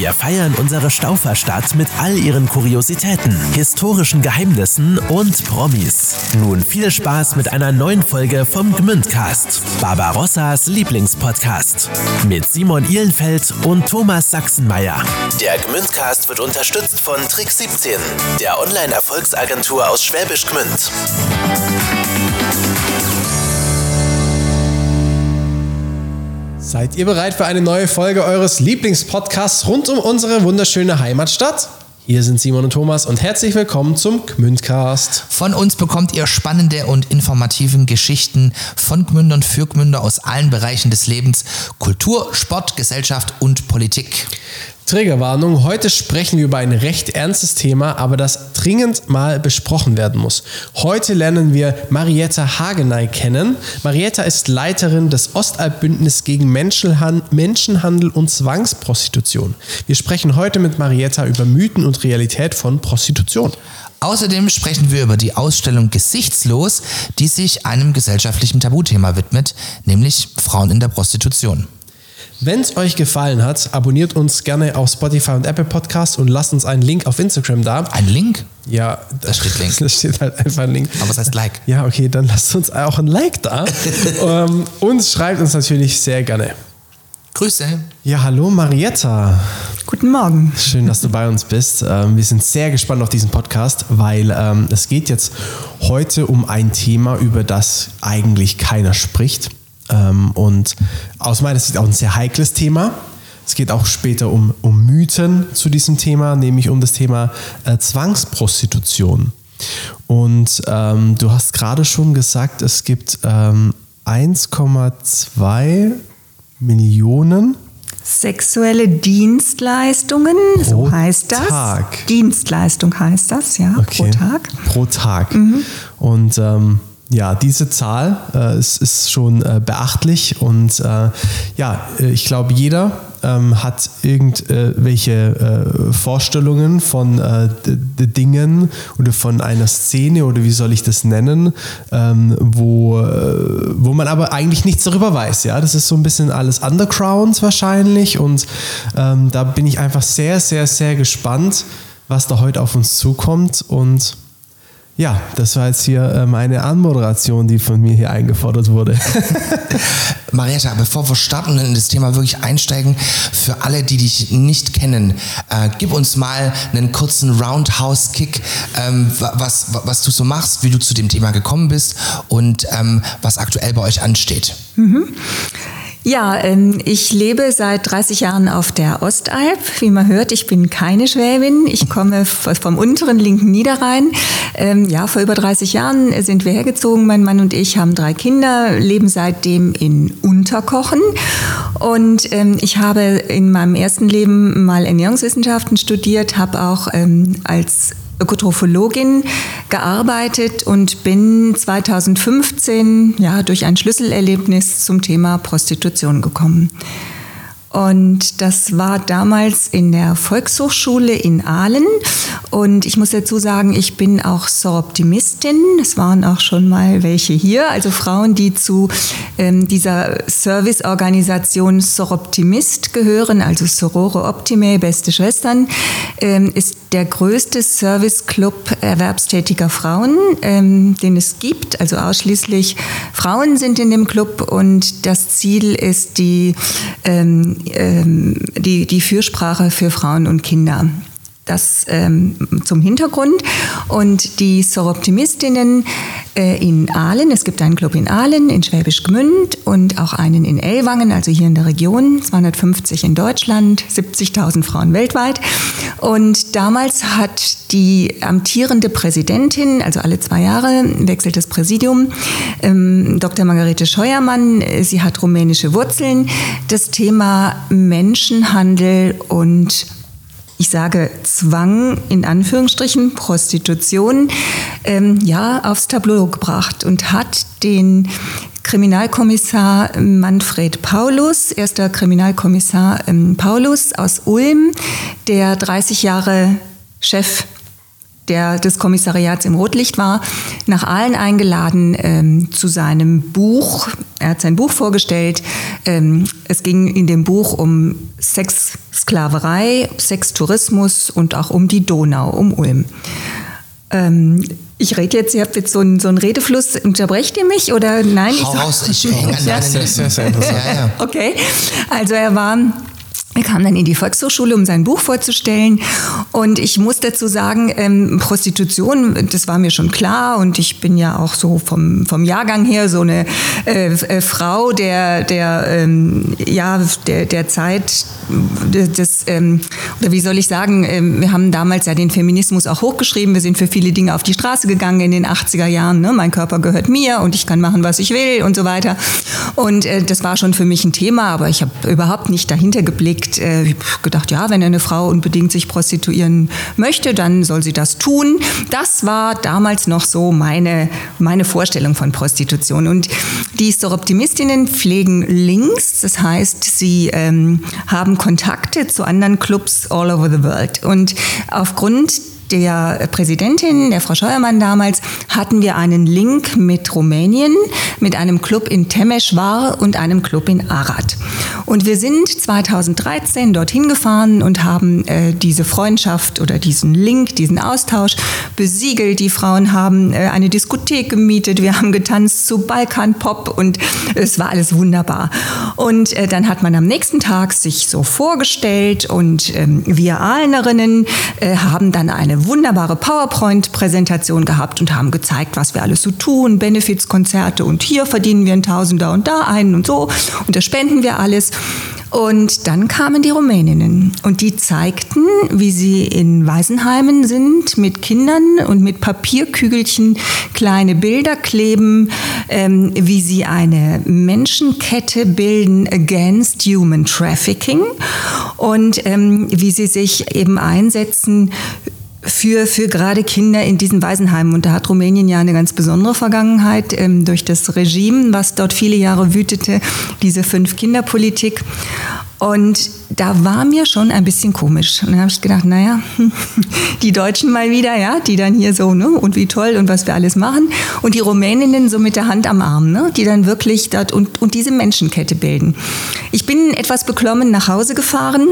Wir feiern unsere Stauferstadt mit all ihren Kuriositäten, historischen Geheimnissen und Promis. Nun viel Spaß mit einer neuen Folge vom Gmündcast, Barbarossas Lieblingspodcast. Mit Simon Ihlenfeld und Thomas Sachsenmeier. Der Gmündcast wird unterstützt von Trick 17, der Online-Erfolgsagentur aus Schwäbisch Gmünd. Seid ihr bereit für eine neue Folge eures Lieblingspodcasts rund um unsere wunderschöne Heimatstadt? Hier sind Simon und Thomas und herzlich willkommen zum Gmündcast. Von uns bekommt ihr spannende und informativen Geschichten von Gmündern für Gmünder aus allen Bereichen des Lebens, Kultur, Sport, Gesellschaft und Politik. Triggerwarnung, heute sprechen wir über ein recht ernstes Thema, aber das dringend mal besprochen werden muss. Heute lernen wir Marietta Hagenay kennen. Marietta ist Leiterin des Ostalbbündnis gegen Menschenhandel und Zwangsprostitution. Wir sprechen heute mit Marietta über Mythen und Realität von Prostitution. Außerdem sprechen wir über die Ausstellung Gesichtslos, die sich einem gesellschaftlichen Tabuthema widmet, nämlich Frauen in der Prostitution. Wenn es euch gefallen hat, abonniert uns gerne auf Spotify und Apple Podcasts und lasst uns einen Link auf Instagram da. Ein Link? Ja, da steht Link. Da steht halt einfach ein Link. Aber was heißt Like? Ja, okay, dann lasst uns auch ein Like da. um, und schreibt uns natürlich sehr gerne. Grüße. Ja, hallo Marietta. Guten Morgen. Schön, dass du bei uns bist. Ähm, wir sind sehr gespannt auf diesen Podcast, weil ähm, es geht jetzt heute um ein Thema, über das eigentlich keiner spricht. Ähm, und aus meiner Sicht auch ein sehr heikles Thema. Es geht auch später um, um Mythen zu diesem Thema, nämlich um das Thema äh, Zwangsprostitution. Und ähm, du hast gerade schon gesagt, es gibt ähm, 1,2 Millionen Sexuelle Dienstleistungen, pro so heißt das. Tag. Dienstleistung heißt das, ja, Okay. pro Tag. Pro Tag. Und ähm, ja, diese Zahl äh, ist, ist schon äh, beachtlich und äh, ja, äh, ich glaube, jeder ähm, hat irgendwelche äh, Vorstellungen von äh, Dingen oder von einer Szene oder wie soll ich das nennen, ähm, wo, wo man aber eigentlich nichts darüber weiß. Ja, das ist so ein bisschen alles Underground wahrscheinlich und ähm, da bin ich einfach sehr, sehr, sehr gespannt, was da heute auf uns zukommt und ja, das war jetzt hier meine Anmoderation, die von mir hier eingefordert wurde. Marietta, bevor wir starten und in das Thema wirklich einsteigen, für alle, die dich nicht kennen, äh, gib uns mal einen kurzen Roundhouse-Kick, ähm, wa- was, wa- was du so machst, wie du zu dem Thema gekommen bist und ähm, was aktuell bei euch ansteht. Ja, ähm, ich lebe seit 30 Jahren auf der Ostalb. Wie man hört, ich bin keine Schwäbin. Ich komme vom unteren linken Niederrhein. Ähm, ja, vor über 30 Jahren sind wir hergezogen. Mein Mann und ich haben drei Kinder, leben seitdem in Unterkochen. Und ähm, ich habe in meinem ersten Leben mal Ernährungswissenschaften studiert, habe auch als Ökotrophologin gearbeitet und bin 2015 ja, durch ein Schlüsselerlebnis zum Thema Prostitution gekommen. Und das war damals in der Volkshochschule in Aalen. Und ich muss dazu sagen, ich bin auch Soroptimistin. Es waren auch schon mal welche hier, also Frauen, die zu ähm, dieser Serviceorganisation Soroptimist gehören, also Sorore Optimae, beste Schwestern, ähm, ist der größte Serviceclub erwerbstätiger Frauen, ähm, den es gibt. Also ausschließlich Frauen sind in dem Club und das Ziel ist die, ähm, die, die Fürsprache für Frauen und Kinder. Das ähm, zum Hintergrund. Und die Soroptimistinnen äh, in Aalen, es gibt einen Club in Aalen, in Schwäbisch Gmünd und auch einen in Ellwangen, also hier in der Region, 250 in Deutschland, 70.000 Frauen weltweit. Und damals hat die amtierende Präsidentin, also alle zwei Jahre wechselt das Präsidium, ähm, Dr. Margarete Scheuermann, äh, sie hat rumänische Wurzeln, das Thema Menschenhandel und ich sage Zwang in Anführungsstrichen, Prostitution, ähm, ja, aufs Tableau gebracht und hat den Kriminalkommissar Manfred Paulus, erster Kriminalkommissar ähm, Paulus aus Ulm, der 30 Jahre Chef der des Kommissariats im Rotlicht war, nach Aalen eingeladen ähm, zu seinem Buch. Er hat sein Buch vorgestellt. Ähm, es ging in dem Buch um Sexsklaverei, Sextourismus und auch um die Donau, um Ulm. Ähm, ich rede jetzt, ihr habt jetzt so einen, so einen Redefluss. Unterbrecht ihr mich oder nein? Hau raus, ich hänge an Das ist sehr interessant. Ja, ja. Okay, also er war er kam dann in die Volkshochschule, um sein Buch vorzustellen. Und ich muss dazu sagen, ähm, Prostitution, das war mir schon klar. Und ich bin ja auch so vom, vom Jahrgang her so eine äh, äh, Frau der, der, ähm, ja, der, der Zeit des, ähm, oder wie soll ich sagen, ähm, wir haben damals ja den Feminismus auch hochgeschrieben. Wir sind für viele Dinge auf die Straße gegangen in den 80er Jahren. Ne? Mein Körper gehört mir und ich kann machen, was ich will und so weiter. Und äh, das war schon für mich ein Thema, aber ich habe überhaupt nicht dahinter geblickt überlegt, äh, gedacht, ja, wenn eine Frau unbedingt sich prostituieren möchte, dann soll sie das tun. Das war damals noch so meine, meine Vorstellung von Prostitution. Und die Store-Optimistinnen pflegen Links, das heißt, sie ähm, haben Kontakte zu anderen Clubs all over the world. Und aufgrund der Präsidentin, der Frau Scheuermann damals, hatten wir einen Link mit Rumänien, mit einem Club in Temeschwar und einem Club in Arad. Und wir sind 2013 dorthin gefahren und haben äh, diese Freundschaft oder diesen Link, diesen Austausch besiegelt. Die Frauen haben äh, eine Diskothek gemietet, wir haben getanzt zu Balkan-Pop und es war alles wunderbar. Und äh, dann hat man am nächsten Tag sich so vorgestellt und ähm, wir Ahlnerinnen äh, haben dann eine wunderbare PowerPoint-Präsentation gehabt und haben gezeigt, was wir alles so tun, Benefizkonzerte und hier verdienen wir einen Tausender und da einen und so. Und da spenden wir alles. Und dann kamen die Rumäninnen. Und die zeigten, wie sie in Waisenheimen sind mit Kindern und mit Papierkügelchen kleine Bilder kleben, ähm, wie sie eine Menschenkette bilden against human trafficking. Und ähm, wie sie sich eben einsetzen für, für gerade Kinder in diesen Waisenheimen. Und da hat Rumänien ja eine ganz besondere Vergangenheit ähm, durch das Regime, was dort viele Jahre wütete, diese Fünf-Kinder-Politik. Und da war mir schon ein bisschen komisch. Und dann habe ich gedacht, naja, die Deutschen mal wieder, ja, die dann hier so, ne, und wie toll und was wir alles machen. Und die Rumäninnen so mit der Hand am Arm, ne, die dann wirklich dort und, und diese Menschenkette bilden. Ich bin etwas beklommen nach Hause gefahren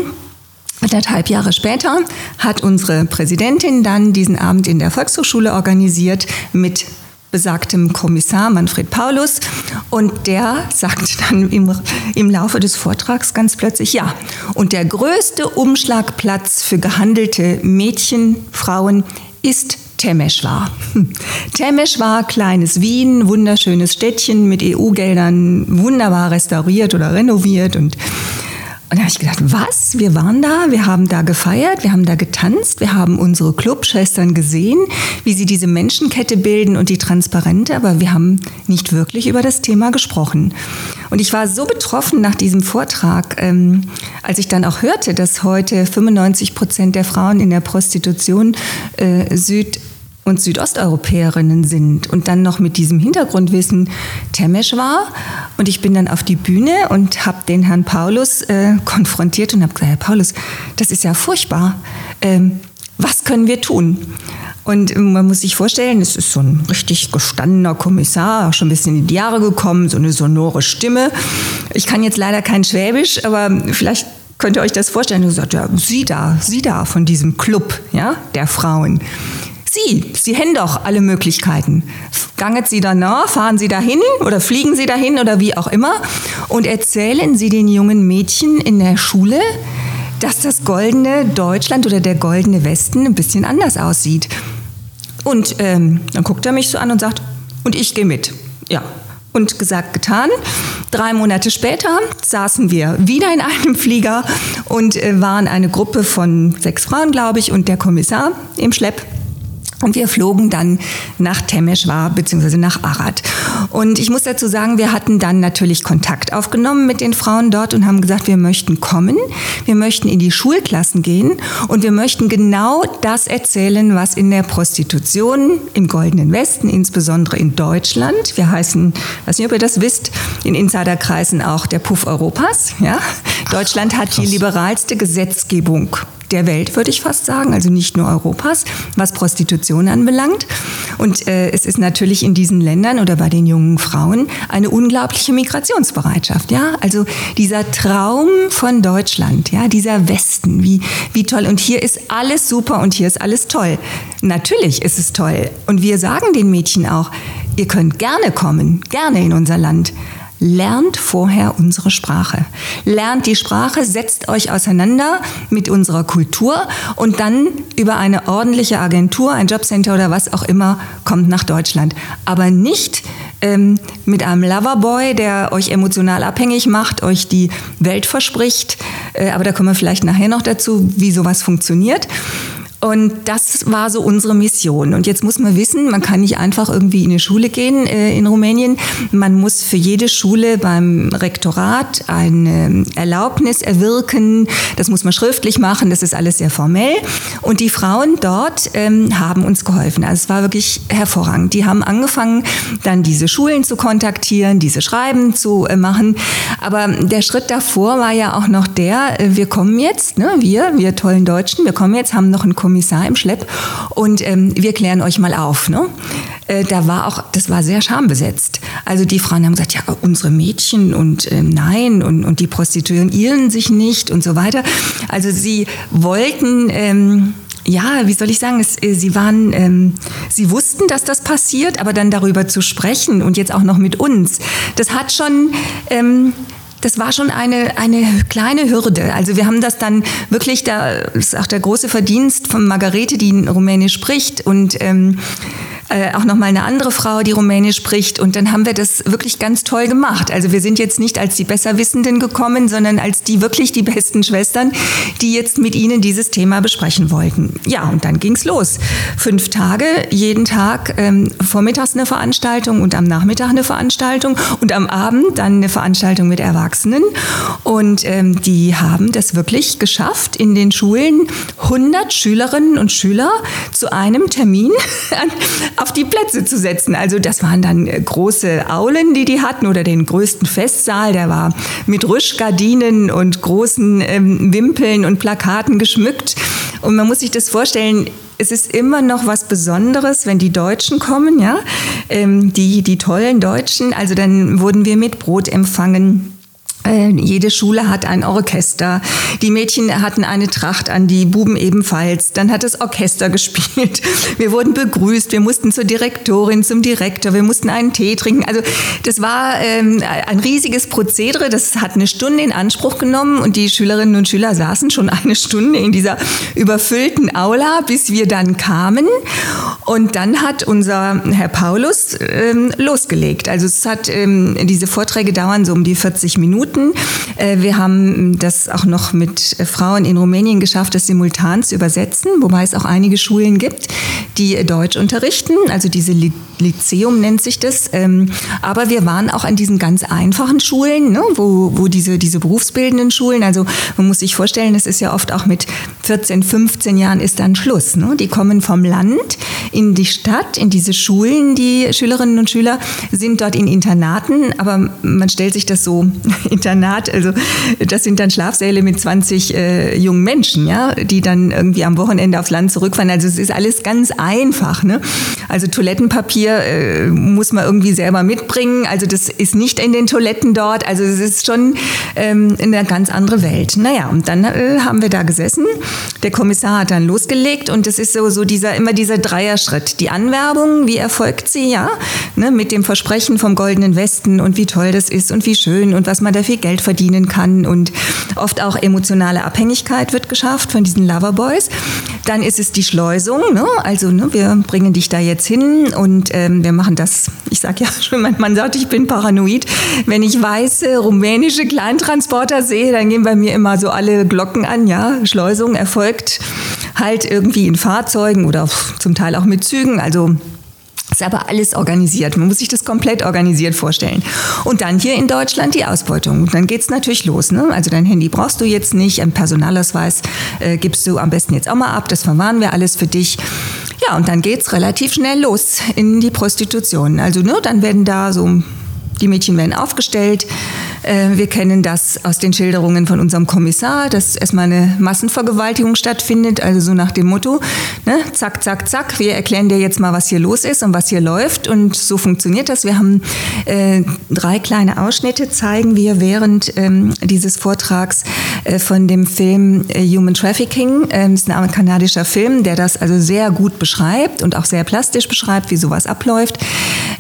Anderthalb Jahre später hat unsere Präsidentin dann diesen Abend in der Volkshochschule organisiert mit besagtem Kommissar Manfred Paulus und der sagt dann im, im Laufe des Vortrags ganz plötzlich, ja, und der größte Umschlagplatz für gehandelte Mädchen, Frauen ist Temeschwar. Temeschwar, kleines Wien, wunderschönes Städtchen mit EU-Geldern, wunderbar restauriert oder renoviert und und da habe ich gedacht, was? Wir waren da, wir haben da gefeiert, wir haben da getanzt, wir haben unsere Clubschwestern gesehen, wie sie diese Menschenkette bilden und die Transparente, aber wir haben nicht wirklich über das Thema gesprochen. Und ich war so betroffen nach diesem Vortrag, ähm, als ich dann auch hörte, dass heute 95 Prozent der Frauen in der Prostitution äh, Süd und Südosteuropäerinnen sind und dann noch mit diesem Hintergrundwissen Temesch war. Und ich bin dann auf die Bühne und habe den Herrn Paulus äh, konfrontiert und habe gesagt, Herr Paulus, das ist ja furchtbar. Ähm, was können wir tun? Und man muss sich vorstellen, es ist so ein richtig gestandener Kommissar, auch schon ein bisschen in die Jahre gekommen, so eine sonore Stimme. Ich kann jetzt leider kein Schwäbisch, aber vielleicht könnt ihr euch das vorstellen. Du sagt, ja, Sie da, Sie da von diesem Club, ja, der Frauen. Sie, Sie haben doch alle Möglichkeiten. Ganget Sie danach, fahren Sie dahin oder fliegen Sie dahin oder wie auch immer und erzählen Sie den jungen Mädchen in der Schule, dass das goldene Deutschland oder der goldene Westen ein bisschen anders aussieht. Und ähm, dann guckt er mich so an und sagt, und ich gehe mit. Ja, und gesagt, getan. Drei Monate später saßen wir wieder in einem Flieger und äh, waren eine Gruppe von sechs Frauen, glaube ich, und der Kommissar im Schlepp. Und wir flogen dann nach Temeschwar bzw. nach Arad. Und ich muss dazu sagen, wir hatten dann natürlich Kontakt aufgenommen mit den Frauen dort und haben gesagt, wir möchten kommen, wir möchten in die Schulklassen gehen und wir möchten genau das erzählen, was in der Prostitution im Goldenen Westen, insbesondere in Deutschland, wir heißen, weiß nicht, ob ihr das wisst, in Insiderkreisen auch der Puff Europas. Ja? Deutschland hat die liberalste Gesetzgebung der Welt, würde ich fast sagen, also nicht nur Europas, was Prostitution anbelangt. Und äh, es ist natürlich in diesen Ländern oder bei den jungen Frauen eine unglaubliche Migrationsbereitschaft. Ja, also dieser Traum von Deutschland, ja, dieser Westen, wie, wie toll. Und hier ist alles super und hier ist alles toll. Natürlich ist es toll. Und wir sagen den Mädchen auch, ihr könnt gerne kommen, gerne in unser Land lernt vorher unsere Sprache. Lernt die Sprache, setzt euch auseinander mit unserer Kultur und dann über eine ordentliche Agentur, ein Jobcenter oder was auch immer, kommt nach Deutschland. Aber nicht ähm, mit einem Loverboy, der euch emotional abhängig macht, euch die Welt verspricht. Äh, aber da kommen wir vielleicht nachher noch dazu, wie sowas funktioniert. Und das war so unsere Mission. Und jetzt muss man wissen, man kann nicht einfach irgendwie in eine Schule gehen äh, in Rumänien. Man muss für jede Schule beim Rektorat eine Erlaubnis erwirken. Das muss man schriftlich machen. Das ist alles sehr formell. Und die Frauen dort ähm, haben uns geholfen. Also es war wirklich hervorragend. Die haben angefangen, dann diese Schulen zu kontaktieren, diese Schreiben zu äh, machen. Aber der Schritt davor war ja auch noch der, äh, wir kommen jetzt, ne, wir, wir tollen Deutschen, wir kommen jetzt, haben noch einen Kommissar im Schlepp und ähm, wir klären euch mal auf. Ne? Äh, da war auch, das war sehr schambesetzt. Also die Frauen haben gesagt, ja, unsere Mädchen und äh, nein und, und die Prostituierten irren sich nicht und so weiter. Also sie wollten... Ähm, ja, wie soll ich sagen, es, äh, sie waren, ähm, sie wussten, dass das passiert, aber dann darüber zu sprechen und jetzt auch noch mit uns, das hat schon, ähm, das war schon eine, eine kleine Hürde. Also wir haben das dann wirklich, da ist auch der große Verdienst von Margarete, die Rumänisch spricht und ähm, äh, auch noch mal eine andere Frau, die Rumänisch spricht. Und dann haben wir das wirklich ganz toll gemacht. Also wir sind jetzt nicht als die Besserwissenden gekommen, sondern als die wirklich die besten Schwestern, die jetzt mit ihnen dieses Thema besprechen wollten. Ja, und dann ging's los. Fünf Tage, jeden Tag ähm, vormittags eine Veranstaltung und am Nachmittag eine Veranstaltung und am Abend dann eine Veranstaltung mit Erwachsenen. Und ähm, die haben das wirklich geschafft, in den Schulen 100 Schülerinnen und Schüler zu einem Termin auf die Plätze zu setzen. Also das waren dann äh, große Aulen, die die hatten oder den größten Festsaal, der war mit Rüschgardinen und großen ähm, Wimpeln und Plakaten geschmückt. Und man muss sich das vorstellen, es ist immer noch was Besonderes, wenn die Deutschen kommen, ja, ähm, die, die tollen Deutschen. Also dann wurden wir mit Brot empfangen jede Schule hat ein Orchester. Die Mädchen hatten eine Tracht an, die Buben ebenfalls. Dann hat das Orchester gespielt. Wir wurden begrüßt. Wir mussten zur Direktorin, zum Direktor. Wir mussten einen Tee trinken. Also das war ähm, ein riesiges Prozedere. Das hat eine Stunde in Anspruch genommen und die Schülerinnen und Schüler saßen schon eine Stunde in dieser überfüllten Aula, bis wir dann kamen. Und dann hat unser Herr Paulus ähm, losgelegt. Also es hat ähm, diese Vorträge dauern so um die 40 Minuten. Minuten. Äh, wir haben das auch noch mit Frauen in Rumänien geschafft, das simultan zu übersetzen, wobei es auch einige Schulen gibt, die Deutsch unterrichten. Also diese Lyzeum nennt sich das. Ähm, aber wir waren auch an diesen ganz einfachen Schulen, ne, wo, wo diese, diese berufsbildenden Schulen, also man muss sich vorstellen, es ist ja oft auch mit 14, 15 Jahren ist dann Schluss. Ne? Die kommen vom Land in die Stadt, in diese Schulen, die Schülerinnen und Schüler sind dort in Internaten, aber man stellt sich das so Internat, also das sind dann Schlafsäle mit 20 äh, jungen Menschen, ja, die dann irgendwie am Wochenende aufs Land zurückfahren. Also es ist alles ganz einfach. Ne? Also Toilettenpapier äh, muss man irgendwie selber mitbringen. Also das ist nicht in den Toiletten dort. Also es ist schon ähm, eine ganz andere Welt. Naja, und dann äh, haben wir da gesessen. Der Kommissar hat dann losgelegt und es ist so, so dieser, immer dieser Dreierschritt. Die Anwerbung, wie erfolgt sie, ja, ne, mit dem Versprechen vom goldenen Westen und wie toll das ist und wie schön und was man da viel Geld verdienen kann und oft auch emotionale Abhängigkeit wird geschafft von diesen Loverboys. Dann ist es die Schleusung, ne? also ne, wir bringen dich da jetzt hin und ähm, wir machen das. Ich sage ja schon, mein Mann sagt, ich bin paranoid. Wenn ich weiße rumänische Kleintransporter sehe, dann gehen bei mir immer so alle Glocken an. Ja, Schleusung erfolgt halt irgendwie in Fahrzeugen oder zum Teil auch mit Zügen. Also ist aber alles organisiert. Man muss sich das komplett organisiert vorstellen. Und dann hier in Deutschland die Ausbeutung. Und dann geht's natürlich los. Ne? Also dein Handy brauchst du jetzt nicht, ein Personalausweis äh, gibst du am besten jetzt auch mal ab. Das verwahren wir alles für dich. Ja, und dann geht's relativ schnell los in die Prostitution. Also ne, dann werden da so die Mädchen werden aufgestellt wir kennen das aus den Schilderungen von unserem Kommissar, dass erstmal eine Massenvergewaltigung stattfindet, also so nach dem Motto, ne, zack, zack, zack, wir erklären dir jetzt mal, was hier los ist und was hier läuft und so funktioniert das. Wir haben äh, drei kleine Ausschnitte, zeigen wir während ähm, dieses Vortrags äh, von dem Film äh, Human Trafficking. Ähm, ist ein kanadischer Film, der das also sehr gut beschreibt und auch sehr plastisch beschreibt, wie sowas abläuft.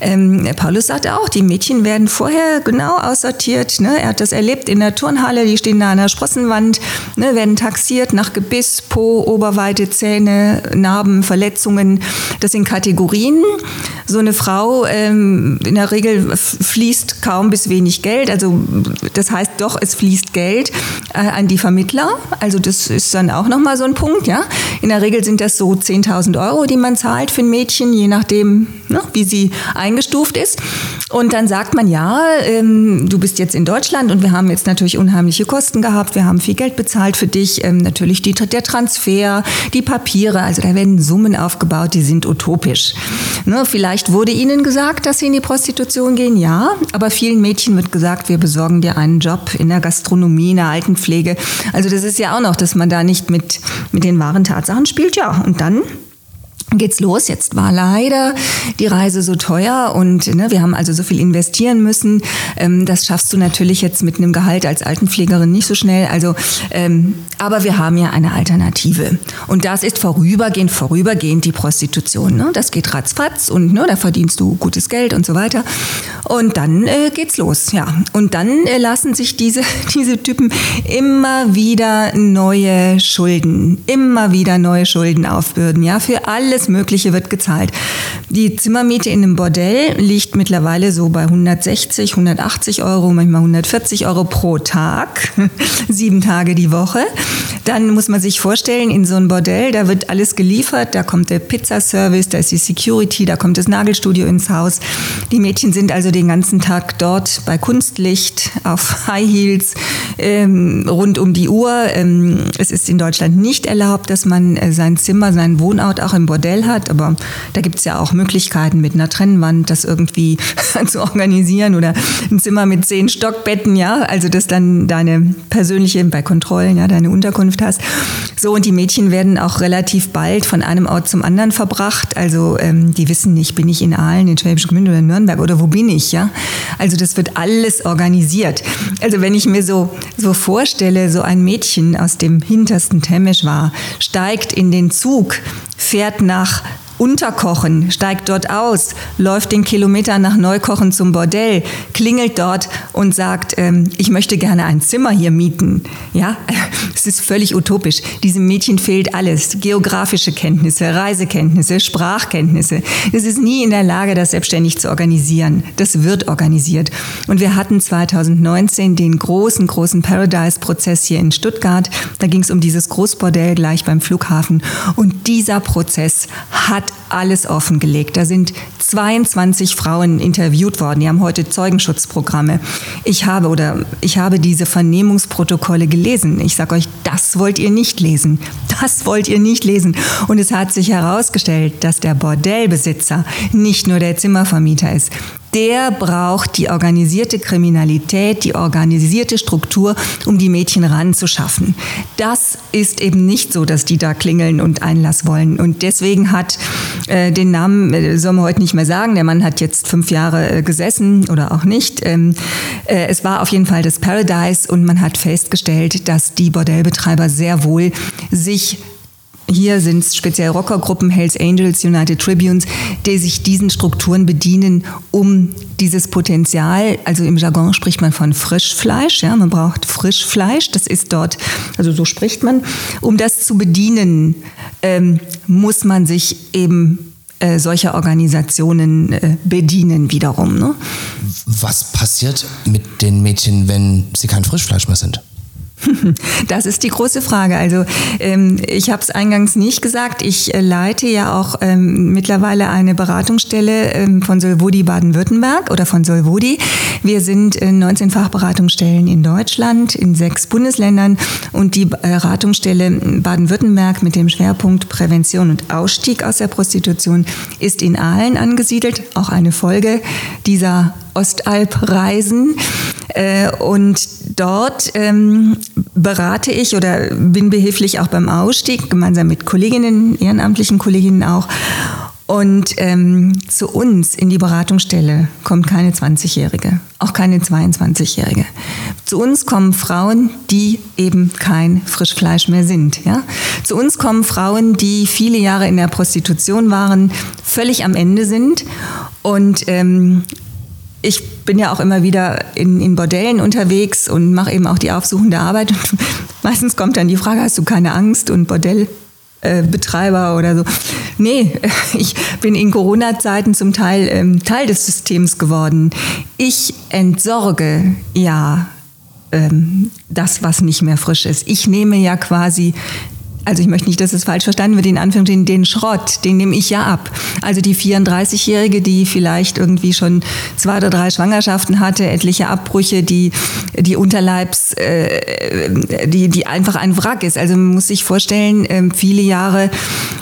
Ähm, Paulus sagte auch, die Mädchen werden vorher genau aussortiert. Ne? Er hat das erlebt in der Turnhalle, die stehen da an der Sprossenwand, ne? werden taxiert nach Gebiss, Po, Oberweite, Zähne, Narben, Verletzungen. Das sind Kategorien. So eine Frau ähm, in der Regel fließt kaum bis wenig Geld. Also das heißt doch, es fließt Geld äh, an die Vermittler. Also das ist dann auch nochmal so ein Punkt. Ja? In der Regel sind das so 10.000 Euro, die man zahlt für ein Mädchen, je nachdem, ne, wie sie eingestuft ist. Und dann sagt man, ja, ähm, du bist jetzt in Deutschland und wir haben jetzt natürlich unheimliche Kosten gehabt, wir haben viel Geld bezahlt für dich, ähm, natürlich die, der Transfer, die Papiere, also da werden Summen aufgebaut, die sind utopisch. Ne, vielleicht wurde ihnen gesagt, dass sie in die Prostitution gehen, ja, aber vielen Mädchen wird gesagt, wir besorgen dir einen Job in der Gastronomie, in der Altenpflege. Also das ist ja auch noch, dass man da nicht mit, mit den wahren Tatsachen spielt, ja. Und dann geht's los. Jetzt war leider die Reise so teuer und ne, wir haben also so viel investieren müssen. Ähm, das schaffst du natürlich jetzt mit einem Gehalt als Altenpflegerin nicht so schnell. Also, ähm, aber wir haben ja eine Alternative und das ist vorübergehend, vorübergehend die Prostitution. Ne? Das geht ratzfatz und ne, da verdienst du gutes Geld und so weiter. Und dann äh, geht's los, ja. Und dann äh, lassen sich diese diese Typen immer wieder neue Schulden, immer wieder neue Schulden aufbürden, ja, für alle alles Mögliche wird gezahlt. Die Zimmermiete in einem Bordell liegt mittlerweile so bei 160, 180 Euro, manchmal 140 Euro pro Tag, sieben Tage die Woche. Dann muss man sich vorstellen, in so einem Bordell, da wird alles geliefert, da kommt der Pizzaservice, da ist die Security, da kommt das Nagelstudio ins Haus. Die Mädchen sind also den ganzen Tag dort bei Kunstlicht, auf High Heels, ähm, rund um die Uhr. Ähm, es ist in Deutschland nicht erlaubt, dass man äh, sein Zimmer, sein Wohnort auch im Bordell Modell hat, aber da gibt es ja auch Möglichkeiten mit einer Trennwand, das irgendwie zu organisieren oder ein Zimmer mit zehn Stockbetten, ja, also dass dann deine persönliche, bei Kontrollen, ja, deine Unterkunft hast. So, und die Mädchen werden auch relativ bald von einem Ort zum anderen verbracht. Also ähm, die wissen nicht, bin ich in Aalen, in Schwäbisch Gmünd oder in Nürnberg oder wo bin ich, ja? Also das wird alles organisiert. Also wenn ich mir so, so vorstelle, so ein Mädchen aus dem hintersten Temesch war, steigt in den Zug, fährt nach nach Unterkochen, steigt dort aus, läuft den Kilometer nach Neukochen zum Bordell, klingelt dort und sagt, ähm, ich möchte gerne ein Zimmer hier mieten. Ja, es ist völlig utopisch. Diesem Mädchen fehlt alles. Geografische Kenntnisse, Reisekenntnisse, Sprachkenntnisse. Es ist nie in der Lage, das selbstständig zu organisieren. Das wird organisiert. Und wir hatten 2019 den großen, großen Paradise-Prozess hier in Stuttgart. Da ging es um dieses Großbordell gleich beim Flughafen. Und dieser Prozess hat alles offengelegt. Da sind 22 Frauen interviewt worden. Die haben heute Zeugenschutzprogramme. Ich habe oder ich habe diese Vernehmungsprotokolle gelesen. Ich sage euch, das wollt ihr nicht lesen. Das wollt ihr nicht lesen. Und es hat sich herausgestellt, dass der Bordellbesitzer nicht nur der Zimmervermieter ist der braucht die organisierte Kriminalität, die organisierte Struktur, um die Mädchen ranzuschaffen. Das ist eben nicht so, dass die da klingeln und Einlass wollen. Und deswegen hat äh, den Namen, äh, soll man heute nicht mehr sagen, der Mann hat jetzt fünf Jahre äh, gesessen oder auch nicht. Ähm, äh, es war auf jeden Fall das Paradise und man hat festgestellt, dass die Bordellbetreiber sehr wohl sich hier sind es speziell Rockergruppen, Hells Angels, United Tribunes, die sich diesen Strukturen bedienen, um dieses Potenzial, also im Jargon spricht man von Frischfleisch, ja, man braucht Frischfleisch, das ist dort, also so spricht man, um das zu bedienen, ähm, muss man sich eben äh, solcher Organisationen äh, bedienen wiederum. Ne? Was passiert mit den Mädchen, wenn sie kein Frischfleisch mehr sind? Das ist die große Frage. Also ähm, ich habe es eingangs nicht gesagt. Ich äh, leite ja auch ähm, mittlerweile eine Beratungsstelle ähm, von Solvodi Baden-Württemberg oder von Solvodi. Wir sind in 19 Fachberatungsstellen in Deutschland, in sechs Bundesländern und die Beratungsstelle Baden-Württemberg mit dem Schwerpunkt Prävention und Ausstieg aus der Prostitution ist in Aalen angesiedelt. Auch eine Folge dieser Ostalp-Reisen. Äh, und dort ähm, berate ich oder bin behilflich auch beim Ausstieg, gemeinsam mit Kolleginnen, ehrenamtlichen Kolleginnen auch. Und ähm, zu uns in die Beratungsstelle kommt keine 20-Jährige, auch keine 22-Jährige. Zu uns kommen Frauen, die eben kein Frischfleisch mehr sind. Ja? Zu uns kommen Frauen, die viele Jahre in der Prostitution waren, völlig am Ende sind und ähm, ich bin ja auch immer wieder in, in Bordellen unterwegs und mache eben auch die aufsuchende Arbeit. Und meistens kommt dann die Frage, hast du keine Angst? Und Bordell äh, oder so. Nee, ich bin in Corona-Zeiten zum Teil ähm, Teil des Systems geworden. Ich entsorge ja ähm, das, was nicht mehr frisch ist. Ich nehme ja quasi also ich möchte nicht, dass es falsch verstanden wird, in Anführungsstrichen, den Schrott, den nehme ich ja ab. Also die 34-Jährige, die vielleicht irgendwie schon zwei oder drei Schwangerschaften hatte, etliche Abbrüche, die, die Unterleibs, äh, die, die einfach ein Wrack ist. Also man muss sich vorstellen, äh, viele Jahre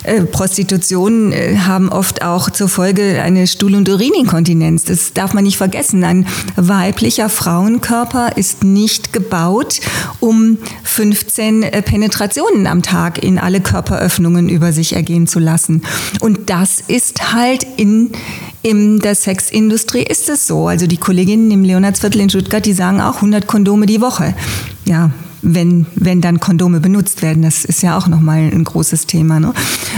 äh, Prostitution äh, haben oft auch zur Folge eine Stuhl- und Urininkontinenz. Das darf man nicht vergessen. Ein weiblicher Frauenkörper ist nicht gebaut, um 15 äh, Penetrationen am Tag in alle Körperöffnungen über sich ergehen zu lassen. Und das ist halt in, in der Sexindustrie ist es so. Also die Kolleginnen im Leonardsviertel in Stuttgart, die sagen auch 100 Kondome die Woche. Ja, wenn, wenn dann Kondome benutzt werden. Das ist ja auch nochmal ein großes Thema. Ne?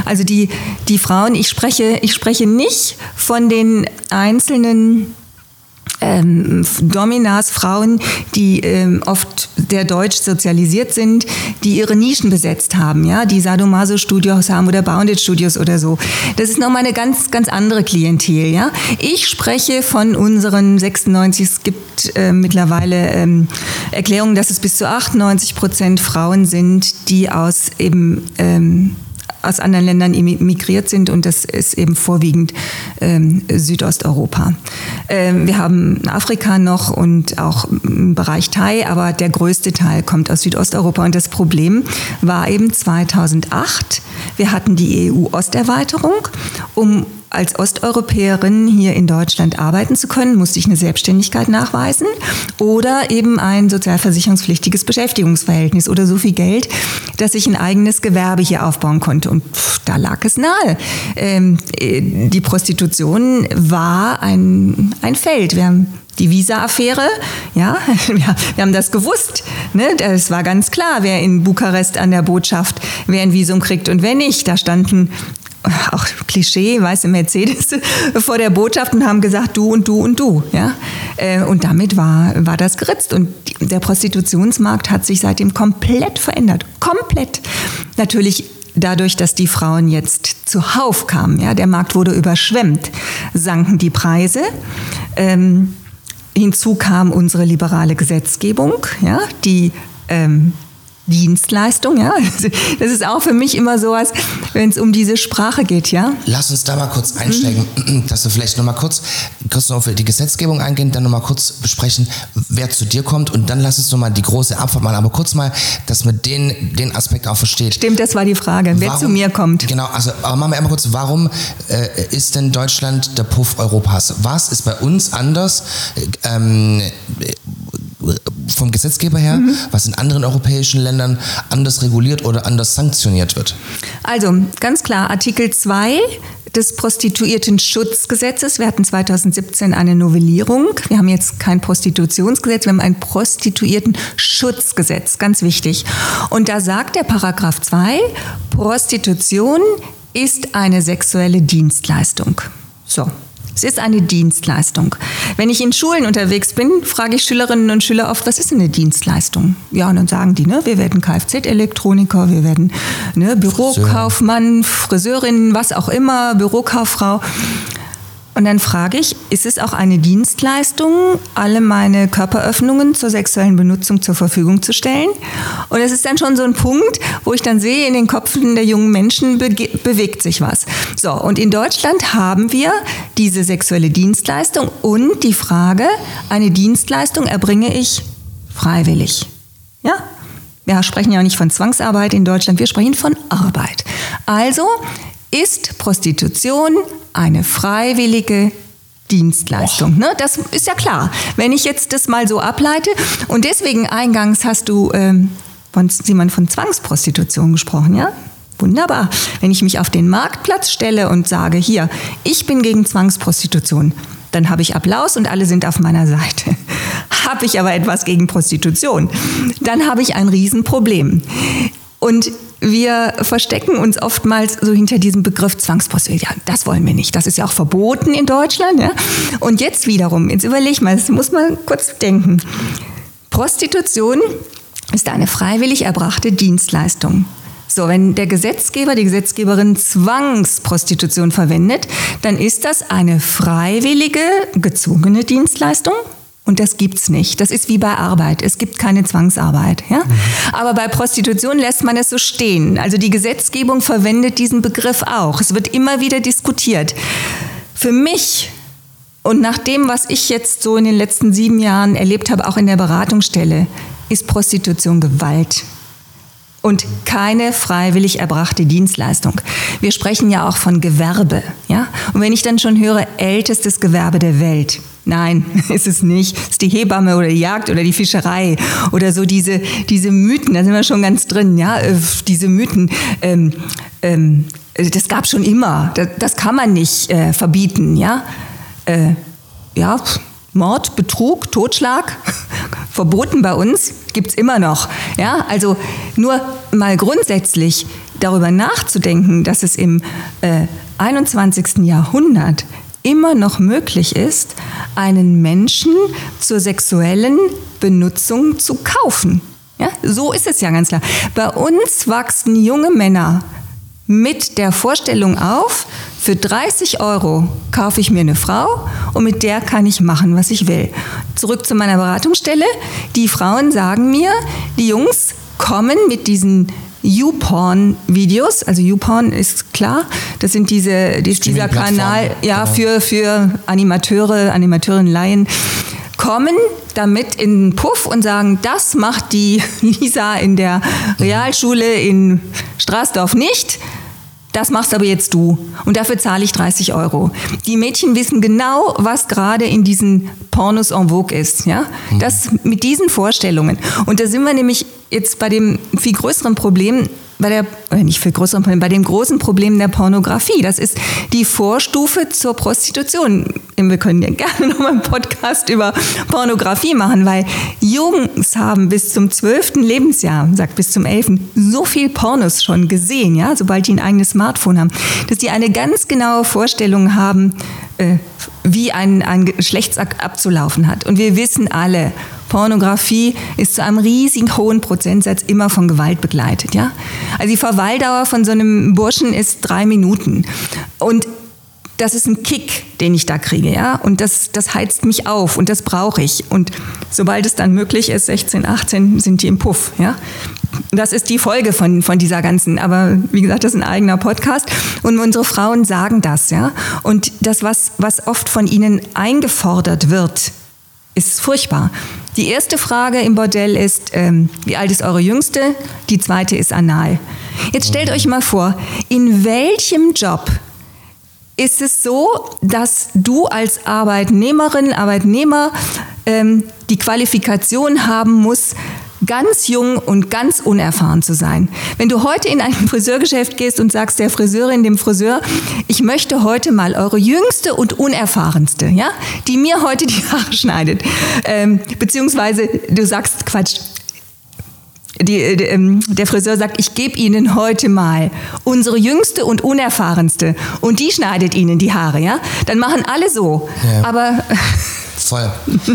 Also die, die Frauen, ich spreche, ich spreche nicht von den einzelnen ähm, Dominas, Frauen, die ähm, oft der deutsch sozialisiert sind, die ihre Nischen besetzt haben, ja, die Sadomaso-Studios haben oder Bounded-Studios oder so. Das ist nochmal eine ganz, ganz andere Klientel, ja. Ich spreche von unseren 96, es gibt äh, mittlerweile ähm, Erklärungen, dass es bis zu 98 Prozent Frauen sind, die aus eben ähm, aus anderen Ländern migriert sind und das ist eben vorwiegend ähm, Südosteuropa. Ähm, wir haben Afrika noch und auch im Bereich Thai, aber der größte Teil kommt aus Südosteuropa und das Problem war eben 2008. Wir hatten die EU-Osterweiterung, um als Osteuropäerin hier in Deutschland arbeiten zu können, musste ich eine Selbstständigkeit nachweisen oder eben ein sozialversicherungspflichtiges Beschäftigungsverhältnis oder so viel Geld, dass ich ein eigenes Gewerbe hier aufbauen konnte. Und pff, da lag es nahe. Ähm, äh, die Prostitution war ein, ein Feld. Wir haben die Visa-Affäre, ja, wir haben das gewusst. Ne? Das war ganz klar, wer in Bukarest an der Botschaft, wer ein Visum kriegt und wer nicht. Da standen auch Klischee, weiße Mercedes vor der Botschaft und haben gesagt, du und du und du. Ja? Äh, und damit war, war das geritzt. Und der Prostitutionsmarkt hat sich seitdem komplett verändert. Komplett. Natürlich dadurch, dass die Frauen jetzt zuhauf kamen. Ja? Der Markt wurde überschwemmt, sanken die Preise. Ähm, hinzu kam unsere liberale Gesetzgebung, ja, die ähm, Dienstleistung, ja. Das ist auch für mich immer so was, wenn es um diese Sprache geht, ja. Lass uns da mal kurz einsteigen, mhm. dass wir vielleicht nochmal kurz, kurz noch für die Gesetzgebung eingehen, dann nochmal kurz besprechen, wer zu dir kommt und dann lass uns nochmal die große Abfahrt machen, aber kurz mal, dass man den, den Aspekt auch versteht. Stimmt, das war die Frage, wer warum, zu mir kommt. Genau, also, aber machen wir einmal kurz, warum äh, ist denn Deutschland der Puff Europas? Was ist bei uns anders? Ähm, vom Gesetzgeber her, mhm. was in anderen europäischen Ländern anders reguliert oder anders sanktioniert wird? Also ganz klar, Artikel 2 des Prostituierten-Schutzgesetzes. Wir hatten 2017 eine Novellierung. Wir haben jetzt kein Prostitutionsgesetz, wir haben ein Prostituierten-Schutzgesetz, ganz wichtig. Und da sagt der Paragraph 2, Prostitution ist eine sexuelle Dienstleistung. So, es ist eine Dienstleistung. Wenn ich in Schulen unterwegs bin, frage ich Schülerinnen und Schüler oft, was ist eine Dienstleistung? Ja, und dann sagen die, ne, wir werden Kfz-Elektroniker, wir werden ne, Bürokaufmann, Friseurin, was auch immer, Bürokauffrau. Und dann frage ich, ist es auch eine Dienstleistung, alle meine Körperöffnungen zur sexuellen Benutzung zur Verfügung zu stellen? Und es ist dann schon so ein Punkt, wo ich dann sehe, in den Köpfen der jungen Menschen be bewegt sich was. So, und in Deutschland haben wir diese sexuelle Dienstleistung und die Frage, eine Dienstleistung erbringe ich freiwillig. Ja? Wir sprechen ja auch nicht von Zwangsarbeit in Deutschland, wir sprechen von Arbeit. Also ist Prostitution eine freiwillige Dienstleistung. Ne? Das ist ja klar. Wenn ich jetzt das mal so ableite und deswegen eingangs hast du ähm, von Simon von Zwangsprostitution gesprochen, ja? Wunderbar. Wenn ich mich auf den Marktplatz stelle und sage, hier, ich bin gegen Zwangsprostitution, dann habe ich Applaus und alle sind auf meiner Seite. habe ich aber etwas gegen Prostitution, dann habe ich ein Riesenproblem. Und wir verstecken uns oftmals so hinter diesem Begriff Zwangsprostitution. Ja, das wollen wir nicht. Das ist ja auch verboten in Deutschland. Ja? Und jetzt wiederum, jetzt überleg mal, das muss man kurz denken. Prostitution ist eine freiwillig erbrachte Dienstleistung. So, wenn der Gesetzgeber, die Gesetzgeberin Zwangsprostitution verwendet, dann ist das eine freiwillige, gezwungene Dienstleistung. Und das gibt's nicht. Das ist wie bei Arbeit. Es gibt keine Zwangsarbeit. Ja? Mhm. Aber bei Prostitution lässt man es so stehen. Also die Gesetzgebung verwendet diesen Begriff auch. Es wird immer wieder diskutiert. Für mich und nach dem, was ich jetzt so in den letzten sieben Jahren erlebt habe, auch in der Beratungsstelle, ist Prostitution Gewalt und keine freiwillig erbrachte Dienstleistung. Wir sprechen ja auch von Gewerbe, ja? Und wenn ich dann schon höre, ältestes Gewerbe der Welt. Nein, ist es nicht. Es ist die Hebamme oder die Jagd oder die Fischerei oder so diese, diese Mythen, da sind wir schon ganz drin, ja, äh, diese Mythen. Ähm, ähm, das gab schon immer. Das, das kann man nicht äh, verbieten, ja. Äh, ja, Mord, Betrug, Totschlag, verboten bei uns, gibt es immer noch. Ja, also nur mal grundsätzlich darüber nachzudenken, dass es im äh, 21. Jahrhundert immer noch möglich ist, einen Menschen zur sexuellen Benutzung zu kaufen. Ja, so ist es ja ganz klar. Bei uns wachsen junge Männer mit der Vorstellung auf, für 30 Euro kaufe ich mir eine Frau und mit der kann ich machen, was ich will. Zurück zu meiner Beratungsstelle. Die Frauen sagen mir, die Jungs kommen mit diesen YouPorn-Videos, also YouPorn ist klar, das sind diese, die, dieser Kanal ja, genau. für, für Animateure, Animateurinnen, Laien, kommen damit in den Puff und sagen, das macht die Lisa in der Realschule in Straßdorf nicht das machst aber jetzt du und dafür zahle ich 30 Euro. Die Mädchen wissen genau, was gerade in diesen Pornos en vogue ist. Ja? Das mit diesen Vorstellungen. Und da sind wir nämlich jetzt bei dem viel größeren Problem, bei der, äh, nicht viel größeren Problem, bei dem großen Problem der Pornografie. Das ist die Vorstufe zur Prostitution. Wir können ja gerne nochmal einen Podcast über Pornografie machen, weil Jungs haben bis zum zwölften Lebensjahr, sagt bis zum elften, so viel Pornos schon gesehen, ja, sobald die ein eigenes Smartphone haben, dass die eine ganz genaue Vorstellung haben, äh, wie ein, ein Geschlechtsakt abzulaufen hat. Und wir wissen alle, Pornografie ist zu einem riesigen hohen Prozentsatz immer von Gewalt begleitet. Ja? Also die Verweildauer von so einem Burschen ist drei Minuten. Und das ist ein Kick, den ich da kriege, ja. Und das, das heizt mich auf und das brauche ich. Und sobald es dann möglich ist, 16, 18, sind die im Puff, ja. Das ist die Folge von, von dieser ganzen, aber wie gesagt, das ist ein eigener Podcast. Und unsere Frauen sagen das, ja. Und das, was, was oft von ihnen eingefordert wird, ist furchtbar. Die erste Frage im Bordell ist, ähm, wie alt ist eure Jüngste? Die zweite ist anal. Jetzt stellt euch mal vor, in welchem Job ist es so, dass du als Arbeitnehmerin, Arbeitnehmer ähm, die Qualifikation haben musst, ganz jung und ganz unerfahren zu sein. Wenn du heute in ein Friseurgeschäft gehst und sagst der Friseurin, dem Friseur, ich möchte heute mal eure jüngste und unerfahrenste, ja, die mir heute die Haare schneidet, ähm, beziehungsweise du sagst Quatsch, die, die, ähm, der Friseur sagt, ich gebe Ihnen heute mal unsere jüngste und unerfahrenste und die schneidet Ihnen die Haare, ja? Dann machen alle so. Ja. Aber voll.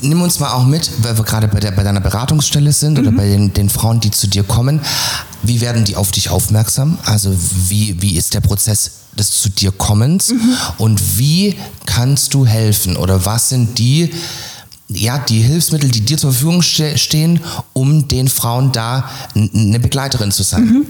Nimm uns mal auch mit, weil wir gerade bei, der, bei deiner Beratungsstelle sind mhm. oder bei den, den Frauen, die zu dir kommen. Wie werden die auf dich aufmerksam? Also wie, wie ist der Prozess des zu dir Kommens? Mhm. Und wie kannst du helfen? Oder was sind die ja, die Hilfsmittel, die dir zur Verfügung ste stehen, um den Frauen da eine Begleiterin zu sein? Mhm.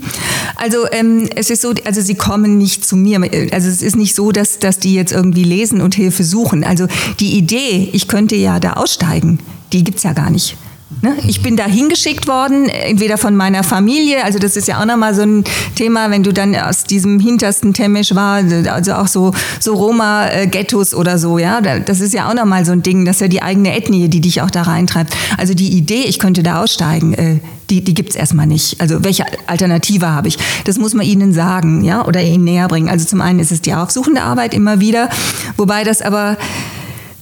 Also ähm, es ist so, also sie kommen nicht zu mir. Also es ist nicht so, dass, dass die jetzt irgendwie lesen und Hilfe suchen. Also die Idee, ich könnte ja da aussteigen, die gibt es ja gar nicht. Ne? Ich bin da hingeschickt worden, entweder von meiner Familie, also das ist ja auch nochmal so ein Thema, wenn du dann aus diesem hintersten Temesch war, also auch so, so Roma-Ghettos oder so, ja, das ist ja auch nochmal so ein Ding, das ist ja die eigene Ethnie, die dich auch da reintreibt. Also die Idee, ich könnte da aussteigen, äh, die, die gibt es erstmal nicht. Also welche Alternative habe ich? Das muss man ihnen sagen, ja, oder ihnen näher bringen. Also zum einen ist es die aufsuchende Arbeit immer wieder, wobei das aber